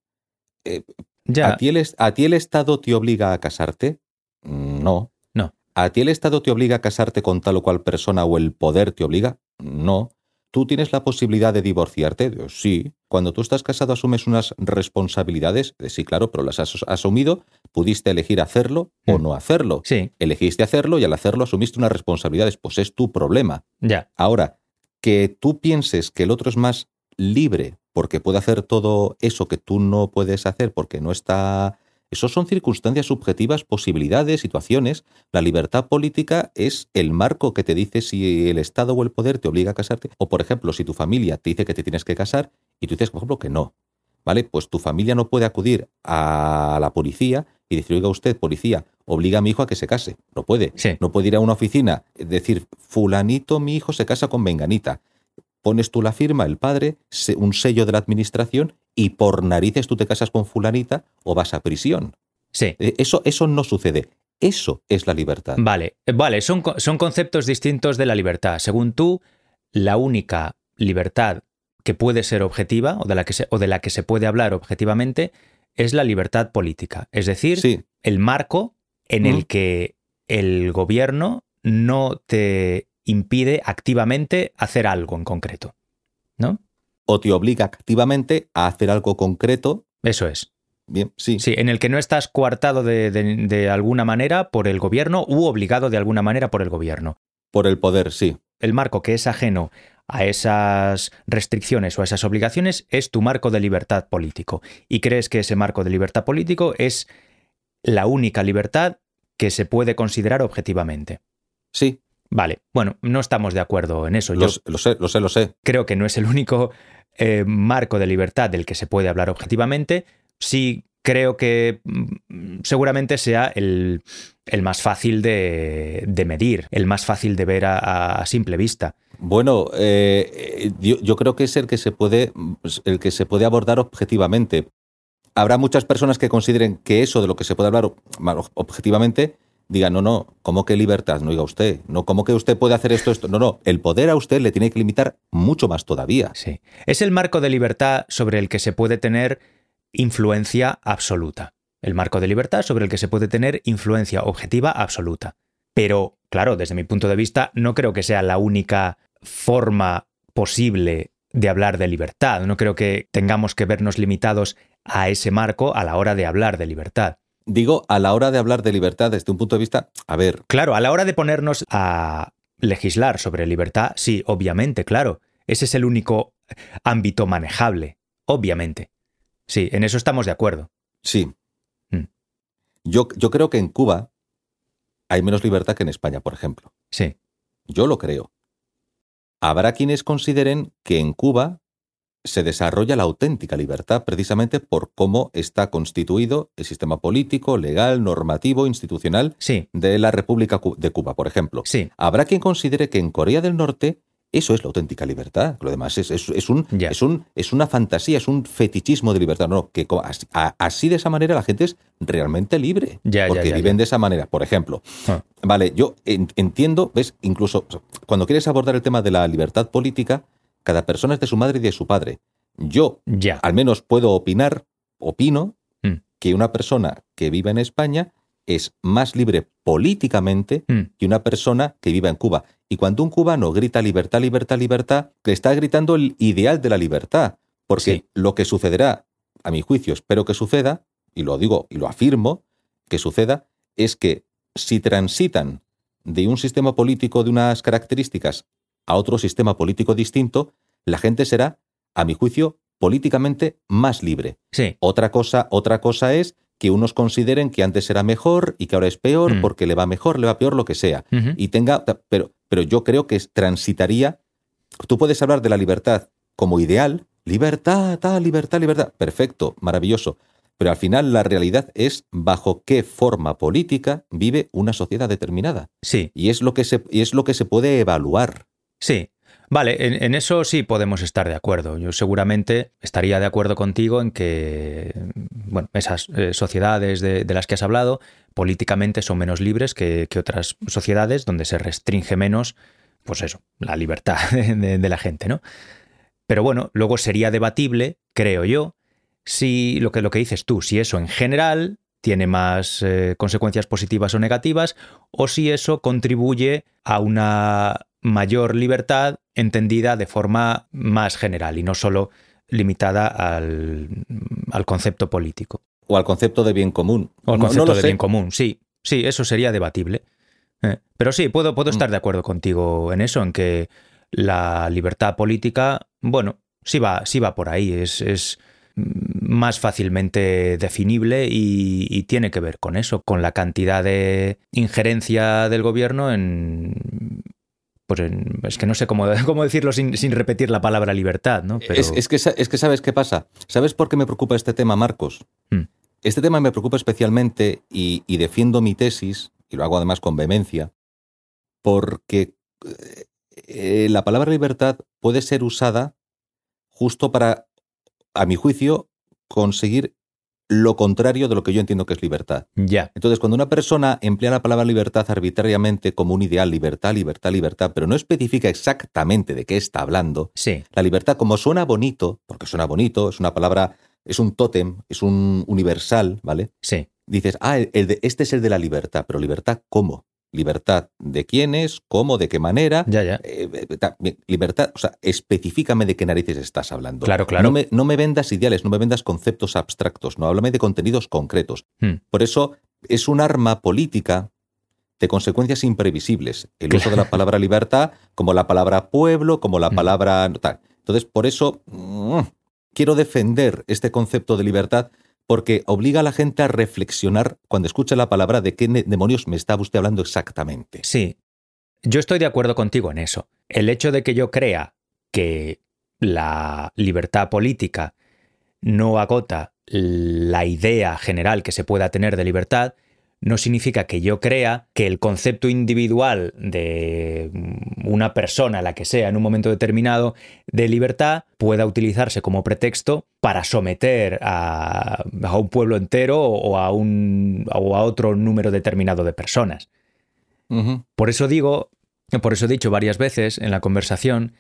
Eh, Ya. ¿A ti, el, es- ¿A ti el Estado te obliga a casarte? Mm, No. No. ¿A ti el Estado te obliga a casarte con tal o cual persona o el poder te obliga? No. ¿Tú tienes la posibilidad de divorciarte? Digo, Sí. Cuando tú estás casado asumes unas responsabilidades. Eh, Sí, claro, pero las has asumido. Pudiste elegir hacerlo o Mm. no hacerlo. Sí, Elegiste hacerlo y al hacerlo asumiste unas responsabilidades. Pues es tu problema. ya. Ahora, que tú pienses que el otro es más libre porque puede hacer todo eso que tú no puedes hacer porque no está... Eso son circunstancias subjetivas, posibilidades, situaciones. La libertad política es el marco que te dice si el Estado o el poder te obliga a casarte. O, por ejemplo, si tu familia te dice que te tienes que casar y tú dices, por ejemplo, que no. ¿Vale? Pues tu familia no puede acudir a la policía y decir, oiga usted, policía, obliga a mi hijo a que se case. No puede. Sí. No puede ir a una oficina, decir, fulanito, mi hijo se casa con venganita. Pones tú la firma, el padre, un sello de la administración y por narices tú te casas con fulanita o vas a prisión. Sí. Eh, Eso, eso no sucede. Eso es la libertad. Vale, eh, vale, son, son conceptos distintos de la libertad. Según tú, la única libertad que puede ser objetiva o de la que se, o de la que se puede hablar objetivamente es la libertad política. Es decir, Sí, el marco en el que el gobierno no te impide activamente hacer algo en concreto. ¿No? o te obliga activamente a hacer algo concreto. Eso es. Bien, sí. Sí, en el que no estás coartado de, de- de alguna manera por el gobierno u obligado de alguna manera por el gobierno. Por el poder, sí. el marco que es ajeno a esas restricciones o a esas obligaciones es tu marco de libertad político. Y crees que ese marco de libertad político es la única libertad que se puede considerar objetivamente. Sí, Vale, bueno, no estamos de acuerdo en eso. lo, Yo lo sé, lo sé, lo sé. creo que no es el único eh, marco de libertad del que se puede hablar objetivamente. Sí creo que mm, seguramente sea el, el más fácil de, de medir, el más fácil de ver a- a simple vista. Bueno, eh, eh, yo, creo que es el que se puede, el que se puede abordar objetivamente. Habrá muchas personas que consideren que eso de lo que se puede hablar objetivamente digan, no, no, ¿cómo que libertad? No diga usted, no, ¿cómo que usted puede hacer esto, esto? No, no, el poder a usted le tiene que limitar mucho más todavía. Sí. Es el marco de libertad sobre el que se puede tener influencia absoluta. El marco de libertad sobre el que se puede tener influencia objetiva absoluta. Pero, claro, desde mi punto de vista, no creo que sea la única forma posible de hablar de libertad. No creo que tengamos que vernos limitados a ese marco a la hora de hablar de libertad. Digo, a la hora de hablar de libertad desde un punto de vista, a ver, Claro, a la hora de ponernos a legislar sobre libertad, sí, obviamente, claro. Ese es el único ámbito manejable, obviamente. Sí, en eso estamos de acuerdo. sí. Mm. Yo, yo creo que en Cuba hay menos libertad que en España, por ejemplo. Sí, Yo lo creo. Habrá quienes consideren que en Cuba se desarrolla la auténtica libertad precisamente por cómo está constituido el sistema político, legal, normativo, institucional sí, de la República de Cuba, por ejemplo. sí. Habrá quien considere que en Corea del Norte eso es la auténtica libertad. Lo demás es, es- es un, es, un, es una fantasía, es un fetichismo de libertad. No, que así, a- así de esa manera la gente es realmente libre. Porque viven de esa manera. Por ejemplo, Ah. Vale, yo en- entiendo, ves, incluso cuando quieres abordar el tema de la libertad política, cada persona es de su madre y de su padre. Yo, al menos puedo opinar, opino, Mm. que una persona que vive en España es más libre políticamente Mm, que una persona que viva en Cuba. Y cuando un cubano grita libertad, libertad, libertad, le está gritando el ideal de la libertad. Porque Sí. lo que sucederá, a mi juicio, espero que suceda, y lo digo y lo afirmo, que suceda, es que si transitan de un sistema político de unas características a otro sistema político distinto, la gente será, a mi juicio, políticamente más libre. Sí, Otra cosa, otra cosa es que unos consideren que antes era mejor y que ahora es peor Mm. porque le va mejor, le va peor, lo que sea. Y tenga, pero, pero yo creo que transitaría. Tú puedes hablar de la libertad como ideal, libertad, tal, libertad, libertad. Perfecto, maravilloso. Pero al final la realidad es bajo qué forma política vive una sociedad determinada. sí, Y es lo que se, y es lo que se puede evaluar. sí. Vale, en, en eso sí podemos estar de acuerdo. Yo seguramente estaría de acuerdo contigo en que bueno, esas eh, sociedades de, de las que has hablado políticamente son menos libres que, otras sociedades donde se restringe menos, pues eso, la libertad de la gente, ¿no? Pero bueno, luego sería debatible, creo yo, si lo que, lo que dices tú, si eso en general tiene más eh, consecuencias positivas o negativas, o si eso contribuye a una mayor libertad entendida de forma más general y no solo limitada al, al concepto político. O al concepto de bien común. O al No- concepto de sé. bien común, sí. Sí, eso sería debatible. Eh, Pero sí, puedo, puedo estar de acuerdo contigo en eso, en que la libertad política, bueno, sí va, sí va por ahí, es, es más fácilmente definible y, y, tiene que ver con eso, con la cantidad de injerencia del gobierno en... Pues en, es que no sé cómo, cómo decirlo sin, sin, repetir la palabra libertad, ¿no? Pero... Es, es, que, es que sabes qué pasa. ¿Sabes por qué me preocupa este tema, Marcos? Hmm. Este tema me preocupa especialmente y, y defiendo mi tesis, y lo hago además con vehemencia, porque eh, la palabra libertad puede ser usada justo para, a mi juicio, conseguir lo contrario de lo que yo entiendo que es libertad. Ya. Entonces, cuando una persona emplea la palabra libertad arbitrariamente como un ideal, libertad, libertad, libertad, pero no especifica exactamente de qué está hablando, sí. la libertad, como suena bonito, porque suena bonito, es una palabra, es un tótem, es un universal, ¿vale? Sí. Dices, ah, el de, este es el de la libertad, pero libertad, ¿cómo? Libertad de quiénes, cómo, de qué manera. Ya, ya. Eh, libertad, o sea, específicame de qué narices estás hablando. Claro, claro. No me, no me vendas ideales, no me vendas conceptos abstractos, no, háblame de contenidos concretos. Hmm. Por eso es un arma política de consecuencias imprevisibles. El uso de la palabra libertad, como la palabra pueblo, como la Hmm. palabra tal. Entonces, por eso mm, quiero defender este concepto de libertad porque obliga a la gente a reflexionar cuando escucha la palabra de qué demonios me está usted hablando exactamente. Sí, yo estoy de acuerdo contigo en eso. El hecho de que yo crea que la libertad política no agota la idea general que se pueda tener de libertad, no significa que yo crea que el concepto individual de una persona, la que sea, en un momento determinado, de libertad, pueda utilizarse como pretexto para someter a, a un pueblo entero o a, un, o a otro número determinado de personas. Uh -huh. Por eso digo, por eso he dicho varias veces en la conversación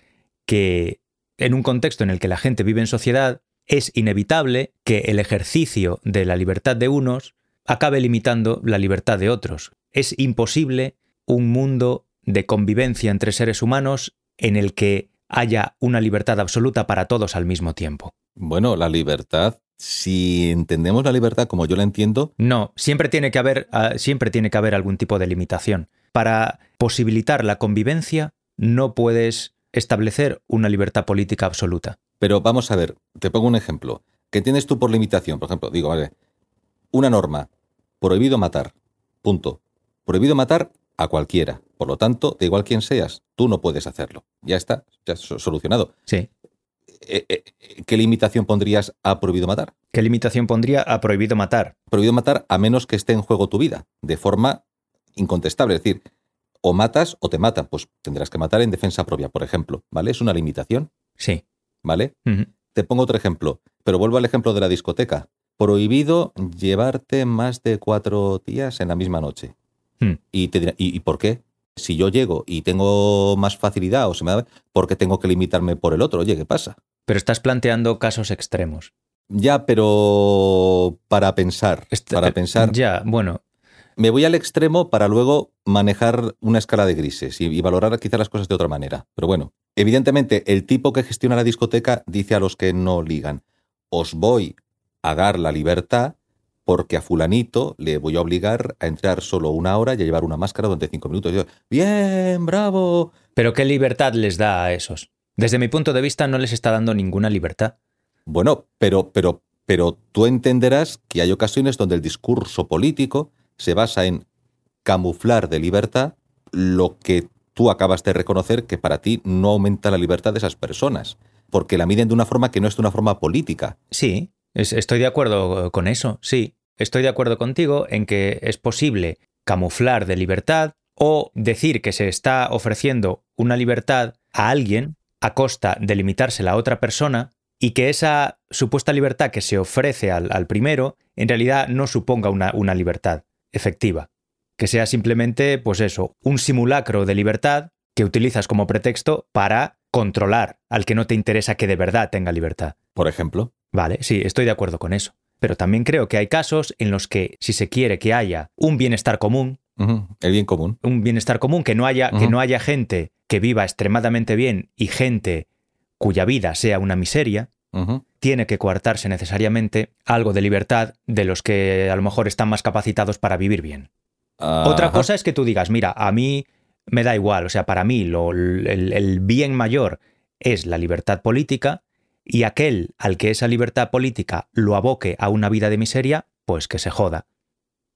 que en un contexto en el que la gente vive en sociedad, es inevitable que el ejercicio de la libertad de unos acabe limitando la libertad de otros. Es imposible un mundo de convivencia entre seres humanos en el que haya una libertad absoluta para todos al mismo tiempo. Bueno, la libertad, si entendemos la libertad como yo la entiendo, no, siempre tiene que haber uh, siempre tiene que haber algún tipo de limitación. Para posibilitar la convivencia no puedes establecer una libertad política absoluta. Pero vamos a ver, te pongo un ejemplo. ¿Qué entiendes tú por limitación? Por ejemplo, digo, vale, una norma, prohibido matar, punto. Prohibido matar a cualquiera. Por lo tanto, da igual quién seas, tú no puedes hacerlo. Ya está, ya solucionado. Sí. Eh, ¿Qué limitación pondrías a prohibido matar? ¿Qué limitación pondría a prohibido matar? Prohibido matar a menos que esté en juego tu vida, de forma incontestable. Es decir, o matas o te matan. Pues tendrás que matar en defensa propia, por ejemplo. ¿Vale? Es una limitación. Sí. ¿Vale? Uh -huh. Te pongo otro ejemplo, pero vuelvo al ejemplo de la discoteca. Prohibido llevarte más de cuatro días en la misma noche. Hmm. Y, te ¿y, ¿y, por qué? Si yo llego y tengo más facilidad o se me da, ¿por qué tengo que limitarme por el otro? Oye, ¿qué pasa? Pero estás planteando casos extremos. Ya, pero para pensar, Est para pensar. Ya, bueno. Me voy al extremo para luego manejar una escala de grises y, y valorar quizá las cosas de otra manera. Pero bueno, evidentemente el tipo que gestiona la discoteca dice a los que no ligan, os voy a dar la libertad porque a fulanito le voy a obligar a entrar solo una hora y a llevar una máscara durante cinco minutos. Y yo, Bien, bravo. Pero ¿qué libertad les da a esos? Desde mi punto de vista no les está dando ninguna libertad. Bueno, pero, pero, pero tú entenderás que hay ocasiones donde el discurso político se basa en camuflar de libertad lo que tú acabas de reconocer que para ti no aumenta la libertad de esas personas, porque la miden de una forma que no es de una forma política. Sí, estoy de acuerdo con eso, sí. Estoy de acuerdo contigo en que es posible camuflar de libertad o decir que se está ofreciendo una libertad a alguien a costa de limitársela a otra persona y que esa supuesta libertad que se ofrece al, primero en realidad no suponga una libertad efectiva. Que sea simplemente, pues eso, un simulacro de libertad que utilizas como pretexto para controlar al que no te interesa que de verdad tenga libertad. Por ejemplo. Vale, sí, estoy de acuerdo con eso. Pero también creo que hay casos en los que, si se quiere que haya un bienestar común, uh -huh. el bien común, un bienestar común, que no haya, Uh -huh. que no haya gente que viva extremadamente bien y gente cuya vida sea una miseria, uh -huh. tiene que coartarse necesariamente algo de libertad de los que a lo mejor están más capacitados para vivir bien. Otra cosa es que tú digas, mira, a mí me da igual. O sea, para mí lo- el, el bien mayor es la libertad política y aquel al que esa libertad política lo aboque a una vida de miseria, pues que se joda.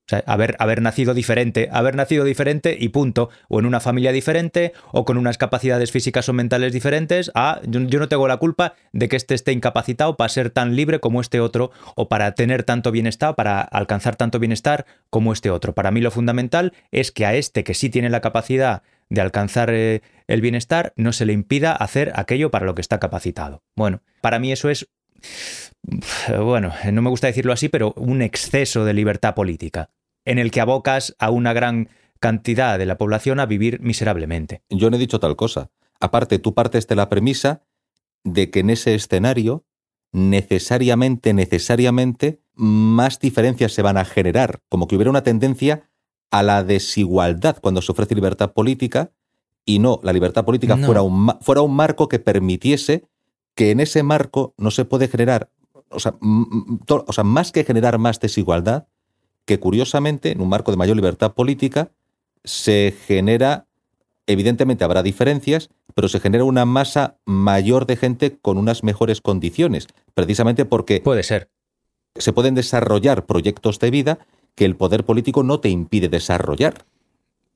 O sea, haber, haber nacido diferente, haber nacido diferente y punto. O en una familia diferente, o con unas capacidades físicas o mentales diferentes. Ah, yo, yo no tengo la culpa de que este esté incapacitado para ser tan libre como este otro, o para tener tanto bienestar, para alcanzar tanto bienestar como este otro. Para mí lo fundamental es que a este que sí tiene la capacidad de alcanzar eh, el bienestar, no se le impida hacer aquello para lo que está capacitado. Bueno, para mí eso es bueno, no me gusta decirlo así, pero un exceso de libertad política, en el que abocas a una gran cantidad de la población a vivir miserablemente. Yo no he dicho tal cosa. Aparte, tú partes de la premisa de que en ese escenario necesariamente, necesariamente, más diferencias se van a generar, como que hubiera una tendencia a la desigualdad cuando se ofrece libertad política y no, la libertad política No. fuera, un, fuera un marco que permitiese que en ese marco no se puede generar, o sea, o sea, más que generar más desigualdad, que curiosamente en un marco de mayor libertad política se genera, evidentemente habrá diferencias, pero se genera una masa mayor de gente con unas mejores condiciones, precisamente porque Puede ser. se pueden desarrollar proyectos de vida que el poder político no te impide desarrollar.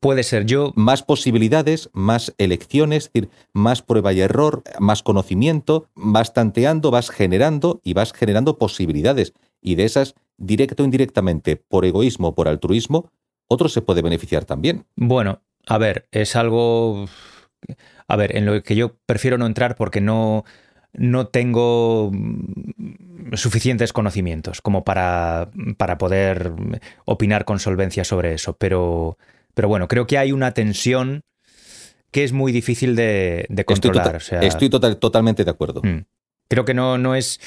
Puede ser. Yo, Más posibilidades, más elecciones, es decir, más prueba y error, más conocimiento, vas tanteando, vas generando y vas generando posibilidades. Y de esas, directo o indirectamente, por egoísmo o por altruismo, otro se puede beneficiar también. bueno, a ver, es algo... A ver, en lo que yo prefiero no entrar porque no, no tengo mm, suficientes conocimientos como para, para poder opinar con solvencia sobre eso. Pero, pero bueno, creo que hay una tensión que es muy difícil de, de Estoy, controlar. tota- o sea, estoy total- totalmente de acuerdo. Mm. Creo que no, no es.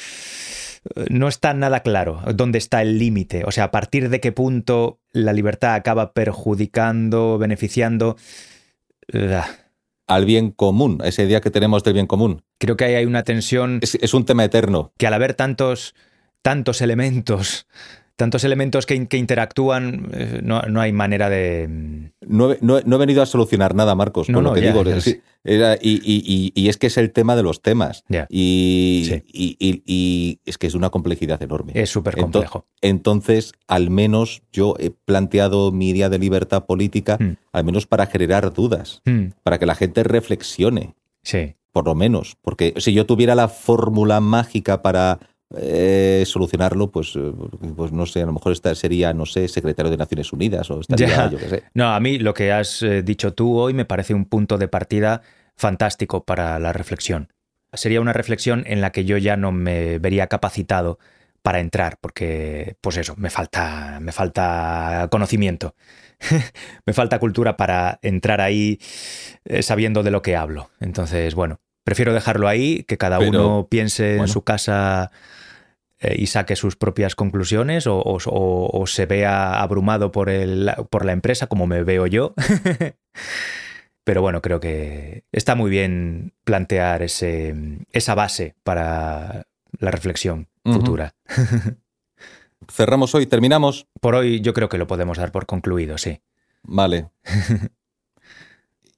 No está nada claro dónde está el límite. O sea, a partir de qué punto la libertad acaba perjudicando, beneficiando. Al bien común, a esa idea que tenemos del bien común. Creo que ahí hay una tensión Es, es un tema eterno. que al haber tantos, tantos elementos, tantos elementos que, in- que interactúan, eh, no, no hay manera de. No he, no he- no he venido a solucionar nada, Marcos, No, con no, lo que ya, digo. ya era- y, y- y- y es que es el tema de los temas. Y, Sí. es que es de una complejidad enorme. Es súper complejo. Entonces, al menos yo he planteado mi idea de libertad política, Mm. al menos para generar dudas, Mm, para que la gente reflexione, sí. por lo menos. Porque si yo tuviera la fórmula mágica para eh, solucionarlo, pues, eh, pues no sé, a lo mejor esta sería, no sé, secretario de Naciones Unidas o estaría, Ya. yo qué sé. No, a mí lo que has eh, dicho tú hoy me parece un punto de partida fantástico para la reflexión. Sería una reflexión en la que yo ya no me vería capacitado para entrar, porque, pues eso, me falta, me falta conocimiento, me falta cultura para entrar ahí eh, sabiendo de lo que hablo. Entonces, bueno, prefiero dejarlo ahí, que cada Pero, uno piense en su casa eh, y saque sus propias conclusiones o, o- o- o se vea abrumado por, el, por la empresa como me veo yo. Pero bueno, creo que está muy bien plantear ese, esa base para la reflexión futura. Cerramos hoy, terminamos. Por hoy yo creo que lo podemos dar por concluido, sí. Vale.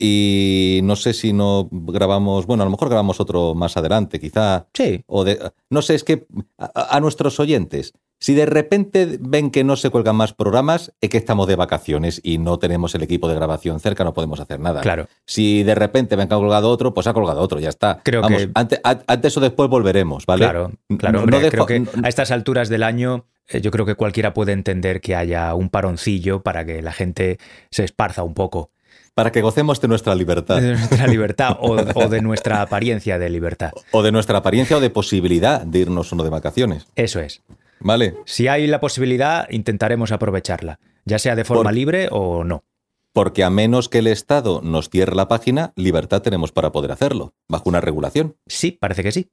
Y no sé si no grabamos, bueno, a lo mejor grabamos otro más adelante, quizá. Sí, O de, no sé, es que a, a nuestros oyentes, si de repente ven que no se cuelgan más programas, es que estamos de vacaciones y no tenemos el equipo de grabación cerca, no podemos hacer nada. claro. Si de repente ven que ha colgado otro, pues ha colgado otro, ya está. Creo Vamos, que- ante- a- antes o después volveremos, ¿vale? Claro, claro. No- hombre, no dejo- creo que a estas alturas del año eh, yo creo que cualquiera puede entender que haya un paroncillo para que la gente se esparza un poco Para que gocemos de nuestra libertad. de nuestra libertad o, o de nuestra apariencia de libertad. O de nuestra apariencia o de posibilidad de irnos uno de vacaciones. Eso es. ¿Vale? Si hay la posibilidad, intentaremos aprovecharla, ya sea de forma Por- libre o no. Porque a menos que el Estado nos cierre la página, libertad tenemos para poder hacerlo, bajo una regulación. Sí, parece que sí.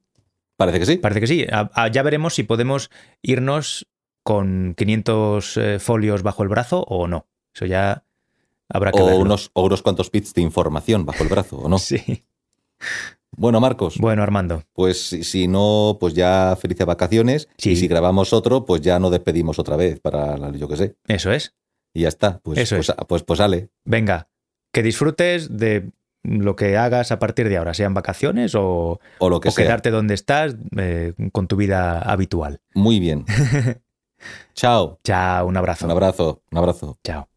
Parece que sí. Parece que sí. A- a- ya veremos si podemos irnos con 500 eh, folios bajo el brazo o no. Eso ya habrá que O verlo. unos, o unos cuantos bits de información bajo el brazo, ¿o no? Sí. Bueno, Marcos, Bueno, Armando. pues si, no, pues ya felices vacaciones. Sí. Y si grabamos otro, pues ya no despedimos otra vez para, la- yo qué sé. Eso es. Y ya está. Pues, Eso pues, es. pues, pues sale. Venga. Que disfrutes de lo que hagas a partir de ahora, sean vacaciones o, O lo que o sea. quedarte donde estás eh, con tu vida habitual. Muy bien. Chao. Chao, un abrazo. Un abrazo. Un abrazo. Chao.